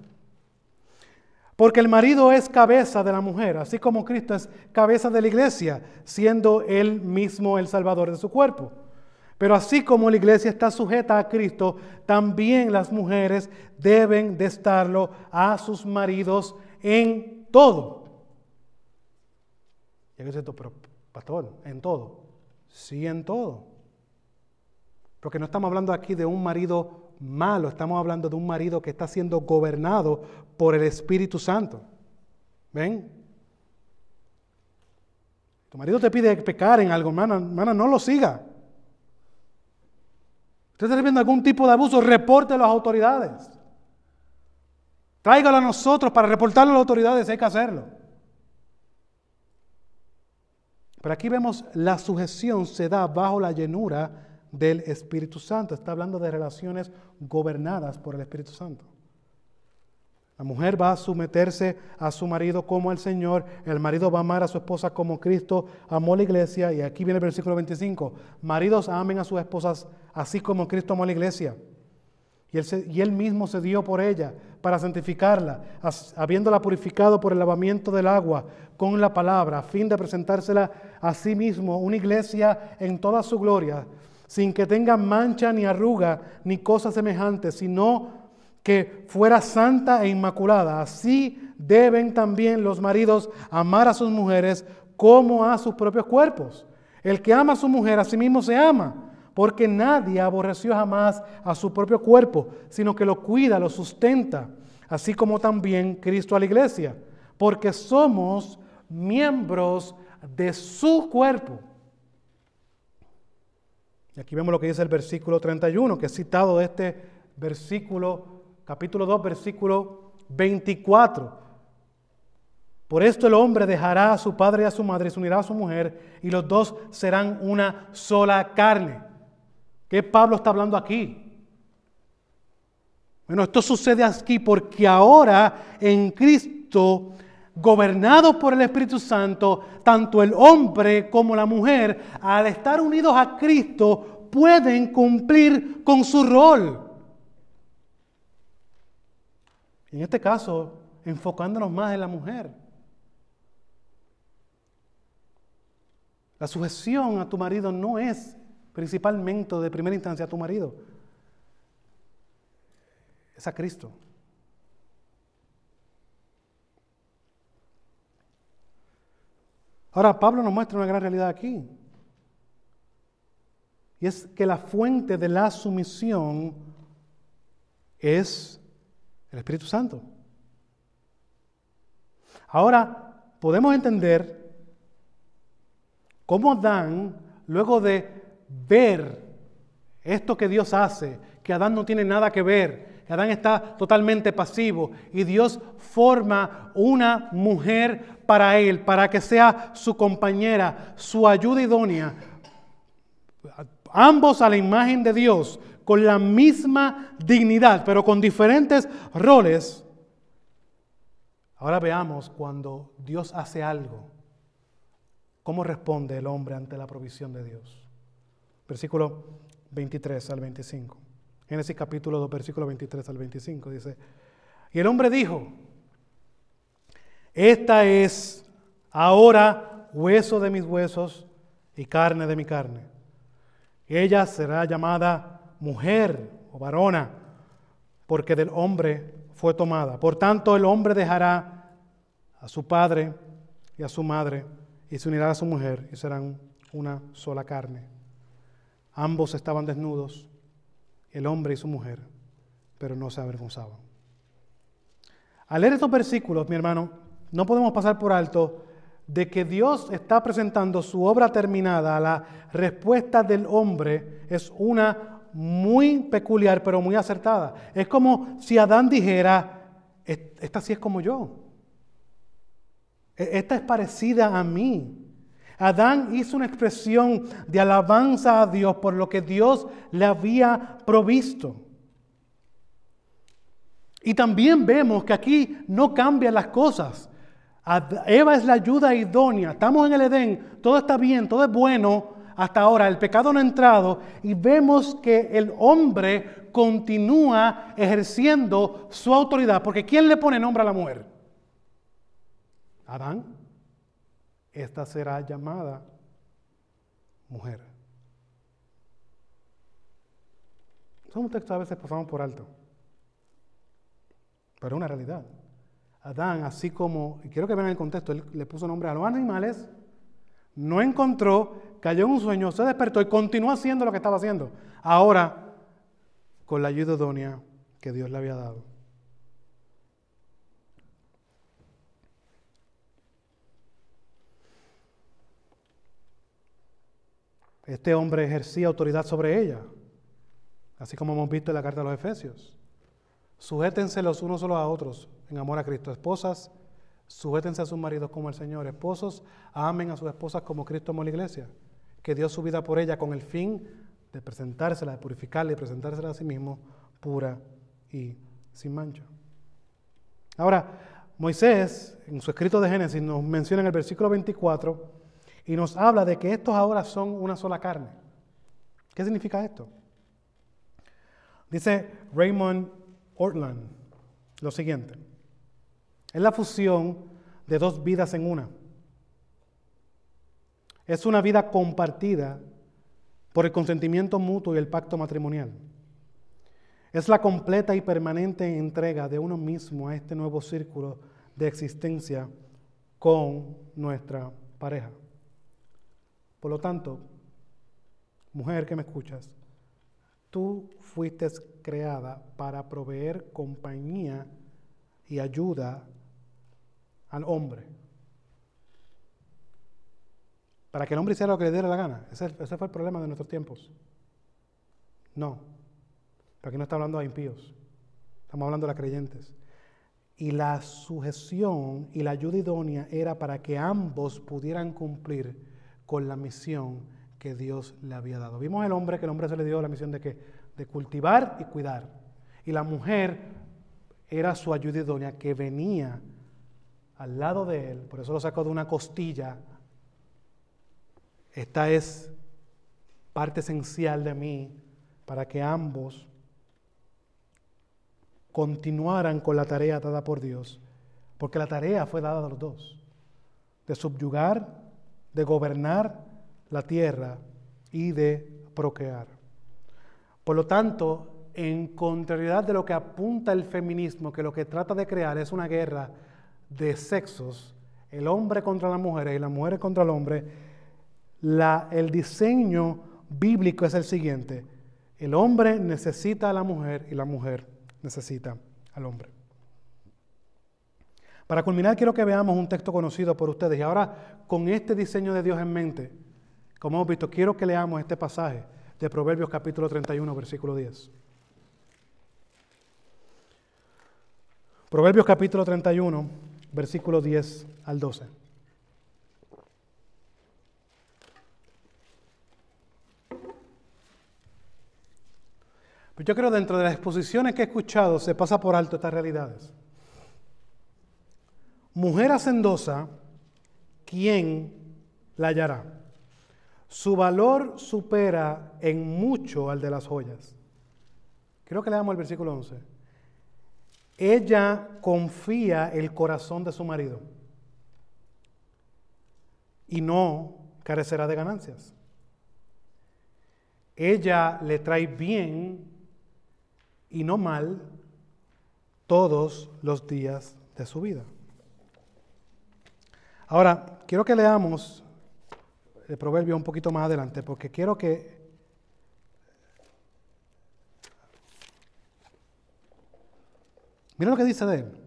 Porque el marido es cabeza de la mujer, así como Cristo es cabeza de la iglesia, siendo él mismo el salvador de su cuerpo. Pero así como la iglesia está sujeta a Cristo, también las mujeres deben de estarlo a sus maridos en todo. Y esto, pero pastor, en todo. Sí, en todo. Porque no estamos hablando aquí de un marido malo, estamos hablando de un marido que está siendo gobernado por el Espíritu Santo. ¿Ven? Tu marido te pide pecar en algo, hermana, hermana, no lo siga. Usted está viendo algún tipo de abuso, reporte a las autoridades. Tráigalo a nosotros para reportarlo a las autoridades, hay que hacerlo. Pero aquí vemos la sujeción se da bajo la llenura del Espíritu Santo. Está hablando de relaciones gobernadas por el Espíritu Santo. La mujer va a someterse a su marido como al Señor, el marido va a amar a su esposa como Cristo amó la iglesia, y aquí viene el versículo 25, maridos amen a sus esposas así como Cristo amó a la iglesia. Y él, y él mismo se dio por ella para santificarla, habiéndola purificado por el lavamiento del agua con la palabra, a fin de presentársela a sí mismo, una iglesia en toda su gloria, sin que tenga mancha ni arruga ni cosa semejante, sino que fuera santa e inmaculada. Así deben también los maridos amar a sus mujeres como a sus propios cuerpos. El que ama a su mujer a sí mismo se ama, porque nadie aborreció jamás a su propio cuerpo, sino que lo cuida, lo sustenta, así como también Cristo a la iglesia, porque somos miembros de su cuerpo. Y aquí vemos lo que dice el versículo 31, que es citado de este versículo capítulo 2, versículo 24. Por esto el hombre dejará a su padre y a su madre se unirá a su mujer y los dos serán una sola carne. ¿Qué Pablo está hablando aquí? Bueno, esto sucede aquí porque ahora en Cristo, gobernado por el Espíritu Santo, tanto el hombre como la mujer, al estar unidos a Cristo, pueden cumplir con su rol. En este caso, enfocándonos más en la mujer. La sujeción a tu marido no es principalmente de primera instancia a tu marido, es a Cristo. Ahora, Pablo nos muestra una gran realidad aquí. Y es que la fuente de la sumisión es el Espíritu Santo. Ahora podemos entender cómo Adán, luego de ver esto que Dios hace, que Adán no tiene nada que ver, que Adán está totalmente pasivo y Dios forma una mujer para él, para que sea su compañera, su ayuda idónea, ambos a la imagen de Dios, con la misma dignidad, pero con diferentes roles. Ahora veamos cuando Dios hace algo, cómo responde el hombre ante la provisión de Dios. Versículo 23 al 25. Génesis capítulo 2, versículo 23 al 25 dice, y el hombre dijo, esta es ahora hueso de mis huesos y carne de mi carne. Ella será llamada mujer o varona, porque del hombre fue tomada. Por tanto, el hombre dejará a su padre y a su madre y se unirá a su mujer y serán una sola carne. Ambos estaban desnudos, el hombre y su mujer, pero no se avergonzaban. Al leer estos versículos, mi hermano, no podemos pasar por alto de que Dios está presentando su obra terminada, la respuesta del hombre es una muy peculiar, pero muy acertada. Es como si Adán dijera, esta sí es como yo. E-, esta es parecida a mí. Adán hizo una expresión de alabanza a Dios por lo que Dios le había provisto. Y también vemos que aquí no cambian las cosas. Eva es la ayuda idónea. Estamos en el Edén, todo está bien, todo es bueno, hasta ahora, el pecado no ha entrado y vemos que el hombre continúa ejerciendo su autoridad. Porque ¿quién le pone nombre a la mujer? Adán. Esta será llamada mujer. Son un texto a veces pasamos por alto. Pero es una realidad. Adán, así como, y quiero que vean el contexto, él le puso nombre a los animales, no encontró cayó en un sueño, se despertó y continuó haciendo lo que estaba haciendo. Ahora, con la ayuda idónea que Dios le había dado. Este hombre ejercía autoridad sobre ella. así como hemos visto en la carta a los Efesios. Sujétense los unos a los otros en amor a Cristo. Esposas, sujétense a sus maridos como el Señor. Esposos, amen a sus esposas como Cristo amó a la iglesia, que dio su vida por ella con el fin de presentársela, de purificarla y presentársela a sí mismo pura y sin mancha. Ahora, Moisés, en su escrito de Génesis, nos menciona en el versículo 24 y nos habla de que estos ahora son una sola carne. ¿Qué significa esto? Dice Raymond Ortland lo siguiente. Es la fusión de dos vidas en una. Es una vida compartida por el consentimiento mutuo y el pacto matrimonial. Es la completa y permanente entrega de uno mismo a este nuevo círculo de existencia con nuestra pareja. Por lo tanto, mujer que me escuchas, tú fuiste creada para proveer compañía y ayuda al hombre. Para que el hombre hiciera lo que le diera la gana. Ese, ese fue el problema de nuestros tiempos. No. Pero aquí no está hablando de impíos. Estamos hablando de las creyentes. Y la sujeción y la ayuda idónea era para que ambos pudieran cumplir con la misión que Dios le había dado. Vimos el hombre que el hombre se le dio la misión de que de cultivar y cuidar. Y la mujer era su ayuda idónea que venía al lado de él, por eso lo sacó de una costilla. Esta es parte esencial de mí para que ambos continuaran con la tarea dada por Dios, porque la tarea fue dada a los dos, de subyugar, de gobernar la tierra y de procrear. Por lo tanto, en contrariedad de lo que apunta el feminismo, que lo que trata de crear es una guerra de sexos, el hombre contra las mujeres y las mujeres contra el hombre, el diseño bíblico es el siguiente. El hombre necesita a la mujer y la mujer necesita al hombre. Para culminar, quiero que veamos un texto conocido por ustedes. Y ahora, con este diseño de Dios en mente, como hemos visto, quiero que leamos este pasaje de Proverbios capítulo 31, versículo 10. Proverbios capítulo 31, versículo 10 al 12. Pues yo creo dentro de las exposiciones que he escuchado se pasa por alto estas realidades. Mujer hacendosa, ¿quién la hallará? Su valor supera en mucho al de las joyas. Creo que leamos el versículo 11. Ella confía el corazón de su marido y no carecerá de ganancias. Ella le trae bien y no mal todos los días de su vida. Ahora, quiero que leamos el proverbio un poquito más adelante, porque quiero que... Mira lo que dice de él.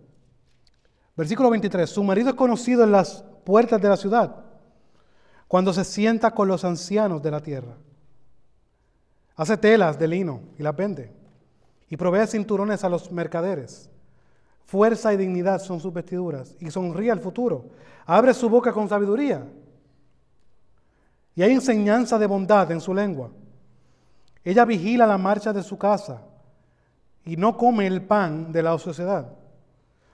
Versículo 23. Su marido es conocido en las puertas de la ciudad, cuando se sienta con los ancianos de la tierra. Hace telas de lino y las vende y provee cinturones a los mercaderes. Fuerza y dignidad son sus vestiduras y sonríe al futuro. Abre su boca con sabiduría y hay enseñanza de bondad en su lengua. Ella vigila la marcha de su casa y no come el pan de la sociedad.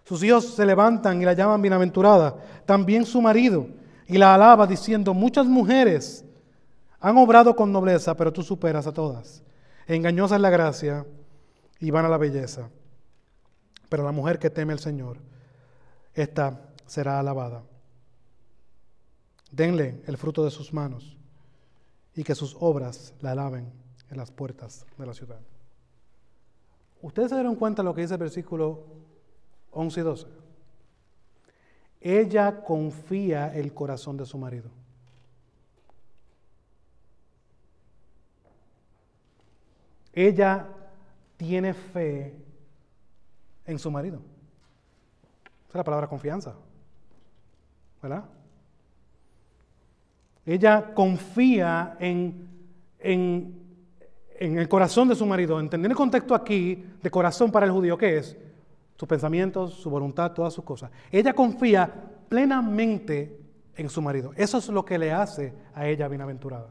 Sus hijos se levantan y la llaman bienaventurada, también su marido, y la alaba diciendo, muchas mujeres han obrado con nobleza, pero tú superas a todas. Engañosa es la gracia y van a la belleza. Pero la mujer que teme al Señor, esta será alabada. Denle el fruto de sus manos y que sus obras la alaben en las puertas de la ciudad. ¿Ustedes se dieron cuenta de lo que dice el versículo 11 y 12? Ella confía el corazón de su marido. Ella tiene fe en su marido. Esa es la palabra confianza. ¿Verdad? Ella confía en, en, en el corazón de su marido, entender el contexto aquí de corazón para el judío, ¿qué es? Sus pensamientos, su voluntad, todas sus cosas. Ella confía plenamente en su marido. Eso es lo que le hace a ella bienaventurada.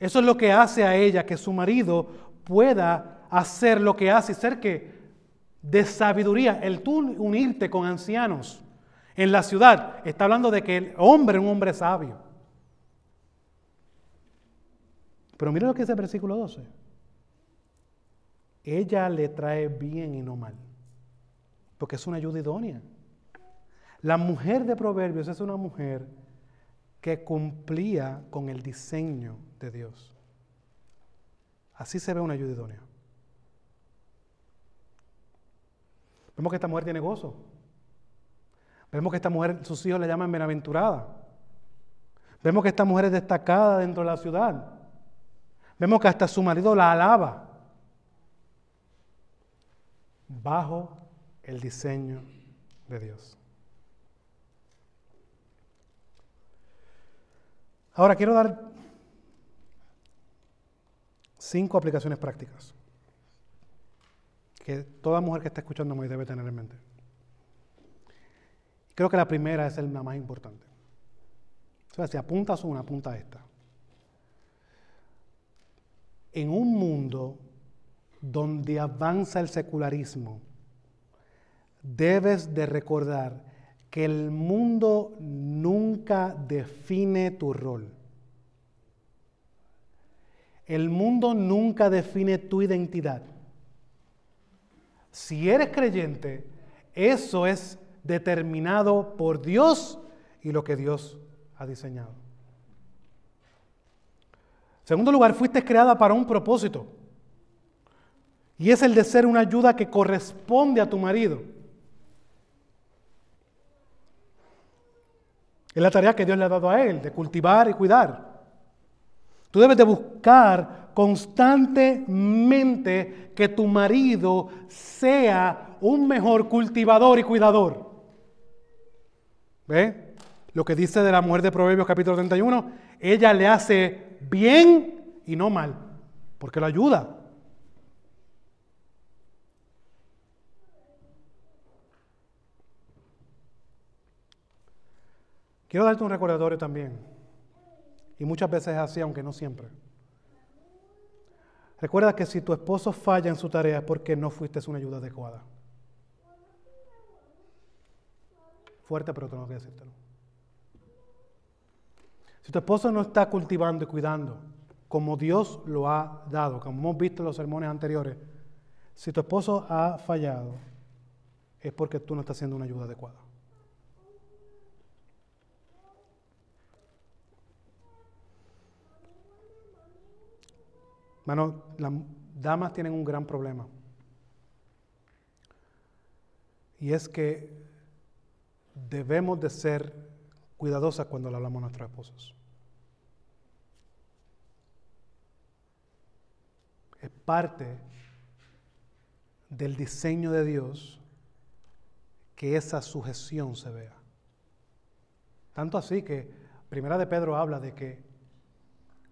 Eso es lo que hace a ella que su marido pueda hacer lo que hace y ser que de sabiduría, el tú unirte con ancianos en la ciudad, está hablando de que el hombre es un hombre sabio. Pero mira lo que dice el versículo 12. Ella le trae bien y no mal, porque es una ayuda idónea. La mujer de Proverbios es una mujer que cumplía con el diseño de Dios. Así se ve una ayuda idónea. Vemos que esta mujer tiene gozo. Vemos que esta mujer, sus hijos le llaman bienaventurada. Vemos que esta mujer es destacada dentro de la ciudad. Vemos que hasta su marido la alaba bajo el diseño de Dios. Ahora quiero dar cinco aplicaciones prácticas que toda mujer que está escuchando me debe tener en mente. Creo que la primera es la más importante. O sea, si apuntas una, apunta esta en un mundo donde avanza el secularismo, debes de recordar que el mundo nunca define tu rol. El mundo nunca define tu identidad. Si eres creyente, eso es determinado por Dios y lo que Dios ha diseñado. Segundo lugar, fuiste creada para un propósito. Y es el de ser una ayuda que corresponde a tu marido. Es la tarea que Dios le ha dado a él, de cultivar y cuidar. Tú debes de buscar constantemente que tu marido sea un mejor cultivador y cuidador. ¿Ve? Lo que dice de la mujer de Proverbios capítulo 31, ella le hace bien y no mal, porque lo ayuda. Quiero darte un recordatorio también, y muchas veces es así, aunque no siempre. Recuerda que si tu esposo falla en su tarea es porque no fuiste una ayuda adecuada. Fuerte, pero tengo que decírtelo. Si tu esposo no está cultivando y cuidando como Dios lo ha dado, como hemos visto en los sermones anteriores, si tu esposo ha fallado, es porque tú no estás haciendo una ayuda adecuada. Bueno, las damas tienen un gran problema. Y es que debemos de ser cuidadosa cuando le hablamos a nuestros esposos. Es parte del diseño de Dios que esa sujeción se vea. Tanto así que Primera de Pedro habla de que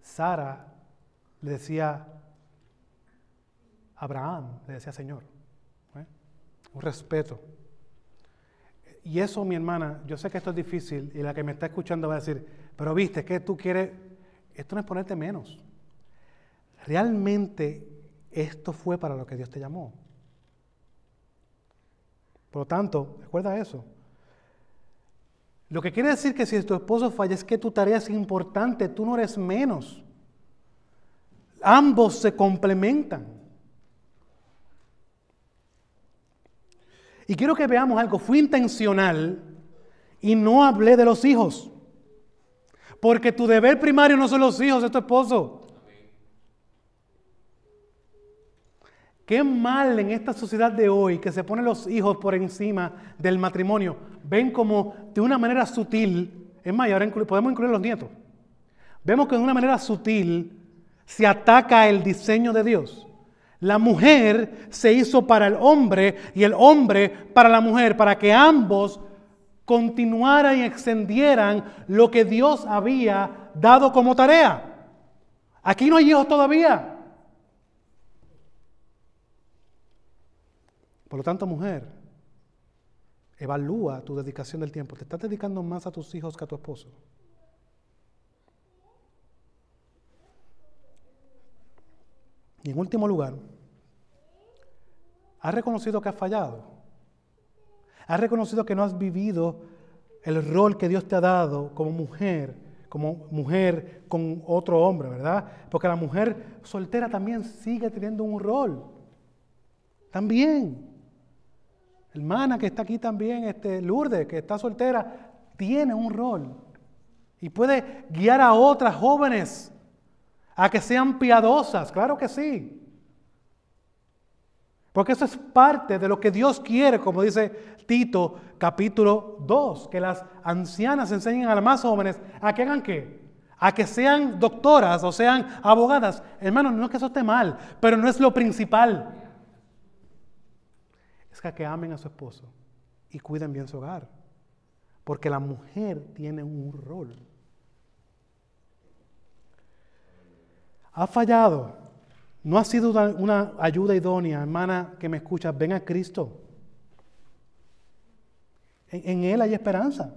Sara le decía Abraham, le decía Señor. ¿eh? Un respeto. Y eso, mi hermana, yo sé que esto es difícil y la que me está escuchando va a decir, pero viste, que tú quieres, esto no es ponerte menos. Realmente esto fue para lo que Dios te llamó. Por lo tanto, recuerda eso. Lo que quiere decir que si tu esposo falla es que tu tarea es importante, tú no eres menos. Ambos se complementan. Y quiero que veamos algo, fui intencional y no hablé de los hijos. Porque tu deber primario no son los hijos, es tu esposo. Qué mal en esta sociedad de hoy que se ponen los hijos por encima del matrimonio. Ven como de una manera sutil, es más, ahora podemos incluir los nietos. Vemos que de una manera sutil se ataca el diseño de Dios. La mujer se hizo para el hombre y el hombre para la mujer, para que ambos continuaran y extendieran lo que Dios había dado como tarea. Aquí no hay hijos todavía. Por lo tanto, mujer, evalúa tu dedicación del tiempo. ¿Te estás dedicando más a tus hijos que a tu esposo? Y en último lugar, ¿has reconocido que has fallado? ¿Has reconocido que no has vivido el rol que Dios te ha dado como mujer, como mujer con otro hombre, verdad? Porque la mujer soltera también sigue teniendo un rol. También. Hermana que está aquí también, este, Lourdes, que está soltera, tiene un rol. Y puede guiar a otras jóvenes a que sean piadosas, claro que sí. Porque eso es parte de lo que Dios quiere, como dice Tito capítulo 2, que las ancianas enseñen a las más jóvenes a que hagan qué? A que sean doctoras o sean abogadas. Hermano, no es que eso esté mal, pero no es lo principal. Es que, que amen a su esposo y cuiden bien su hogar. Porque la mujer tiene un rol. Ha fallado. No ha sido una ayuda idónea, hermana que me escucha. Ven a Cristo. En, Él hay esperanza.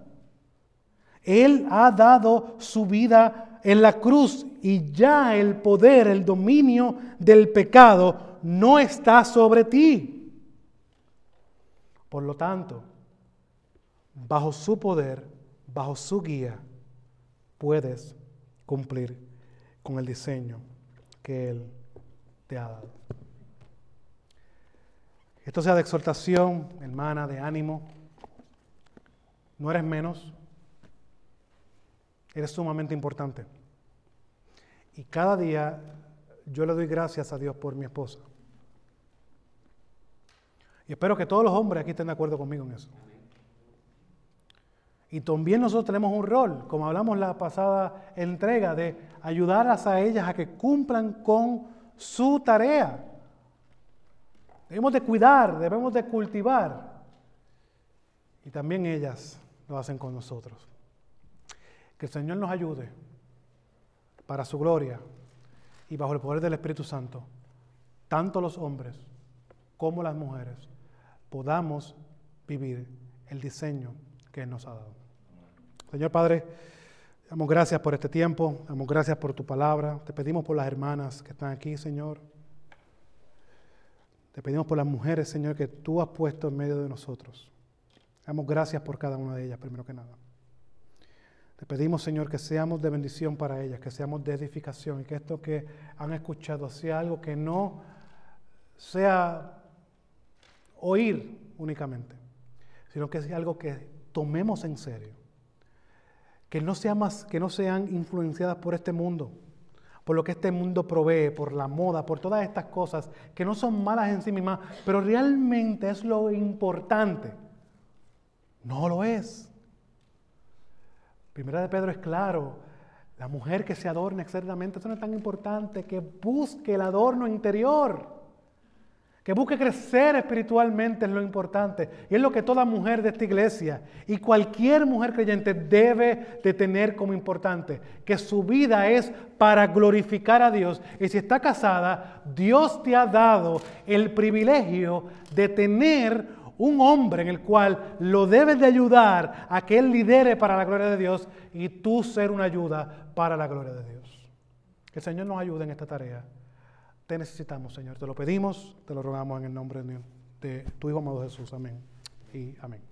Él ha dado su vida en la cruz y ya el poder, el dominio del pecado no está sobre ti. Por lo tanto, bajo su poder, bajo su guía, puedes cumplir con el diseño que Él te ha dado. Esto sea de exhortación, hermana, de ánimo. No eres menos. Eres sumamente importante. Y cada día yo le doy gracias a Dios por mi esposa. Y espero que todos los hombres aquí estén de acuerdo conmigo en eso. Y también nosotros tenemos un rol, como hablamos la pasada entrega, de ayudarlas a ellas a que cumplan con su tarea. Debemos de cuidar, debemos de cultivar. Y también ellas lo hacen con nosotros. Que el Señor nos ayude para su gloria y bajo el poder del Espíritu Santo, tanto los hombres como las mujeres podamos vivir el diseño que nos ha dado. Señor Padre, damos gracias por este tiempo, damos gracias por tu palabra, te pedimos por las hermanas que están aquí, Señor. Te pedimos por las mujeres, Señor, que tú has puesto en medio de nosotros. Damos gracias por cada una de ellas, primero que nada. Te pedimos, Señor, que seamos de bendición para ellas, que seamos de edificación y que esto que han escuchado sea algo que no sea oír únicamente, sino que sea algo que tomemos en serio. Que no, sea más, que no sean influenciadas por este mundo, por lo que este mundo provee, por la moda, por todas estas cosas que no son malas en sí mismas, pero realmente es lo importante. No lo es. Primera de Pedro es claro, la mujer que se adorna externamente, eso no es tan importante, que busque el adorno interior que busque crecer espiritualmente es lo importante. Y es lo que toda mujer de esta iglesia y cualquier mujer creyente debe de tener como importante. Que su vida es para glorificar a Dios. Y si está casada, Dios te ha dado el privilegio de tener un hombre en el cual lo debes de ayudar a que él lidere para la gloria de Dios y tú ser una ayuda para la gloria de Dios. Que el Señor nos ayude en esta tarea. Te necesitamos, Señor. Te lo pedimos, te lo rogamos en el nombre de tu Hijo amado Jesús. Amén. Y amén.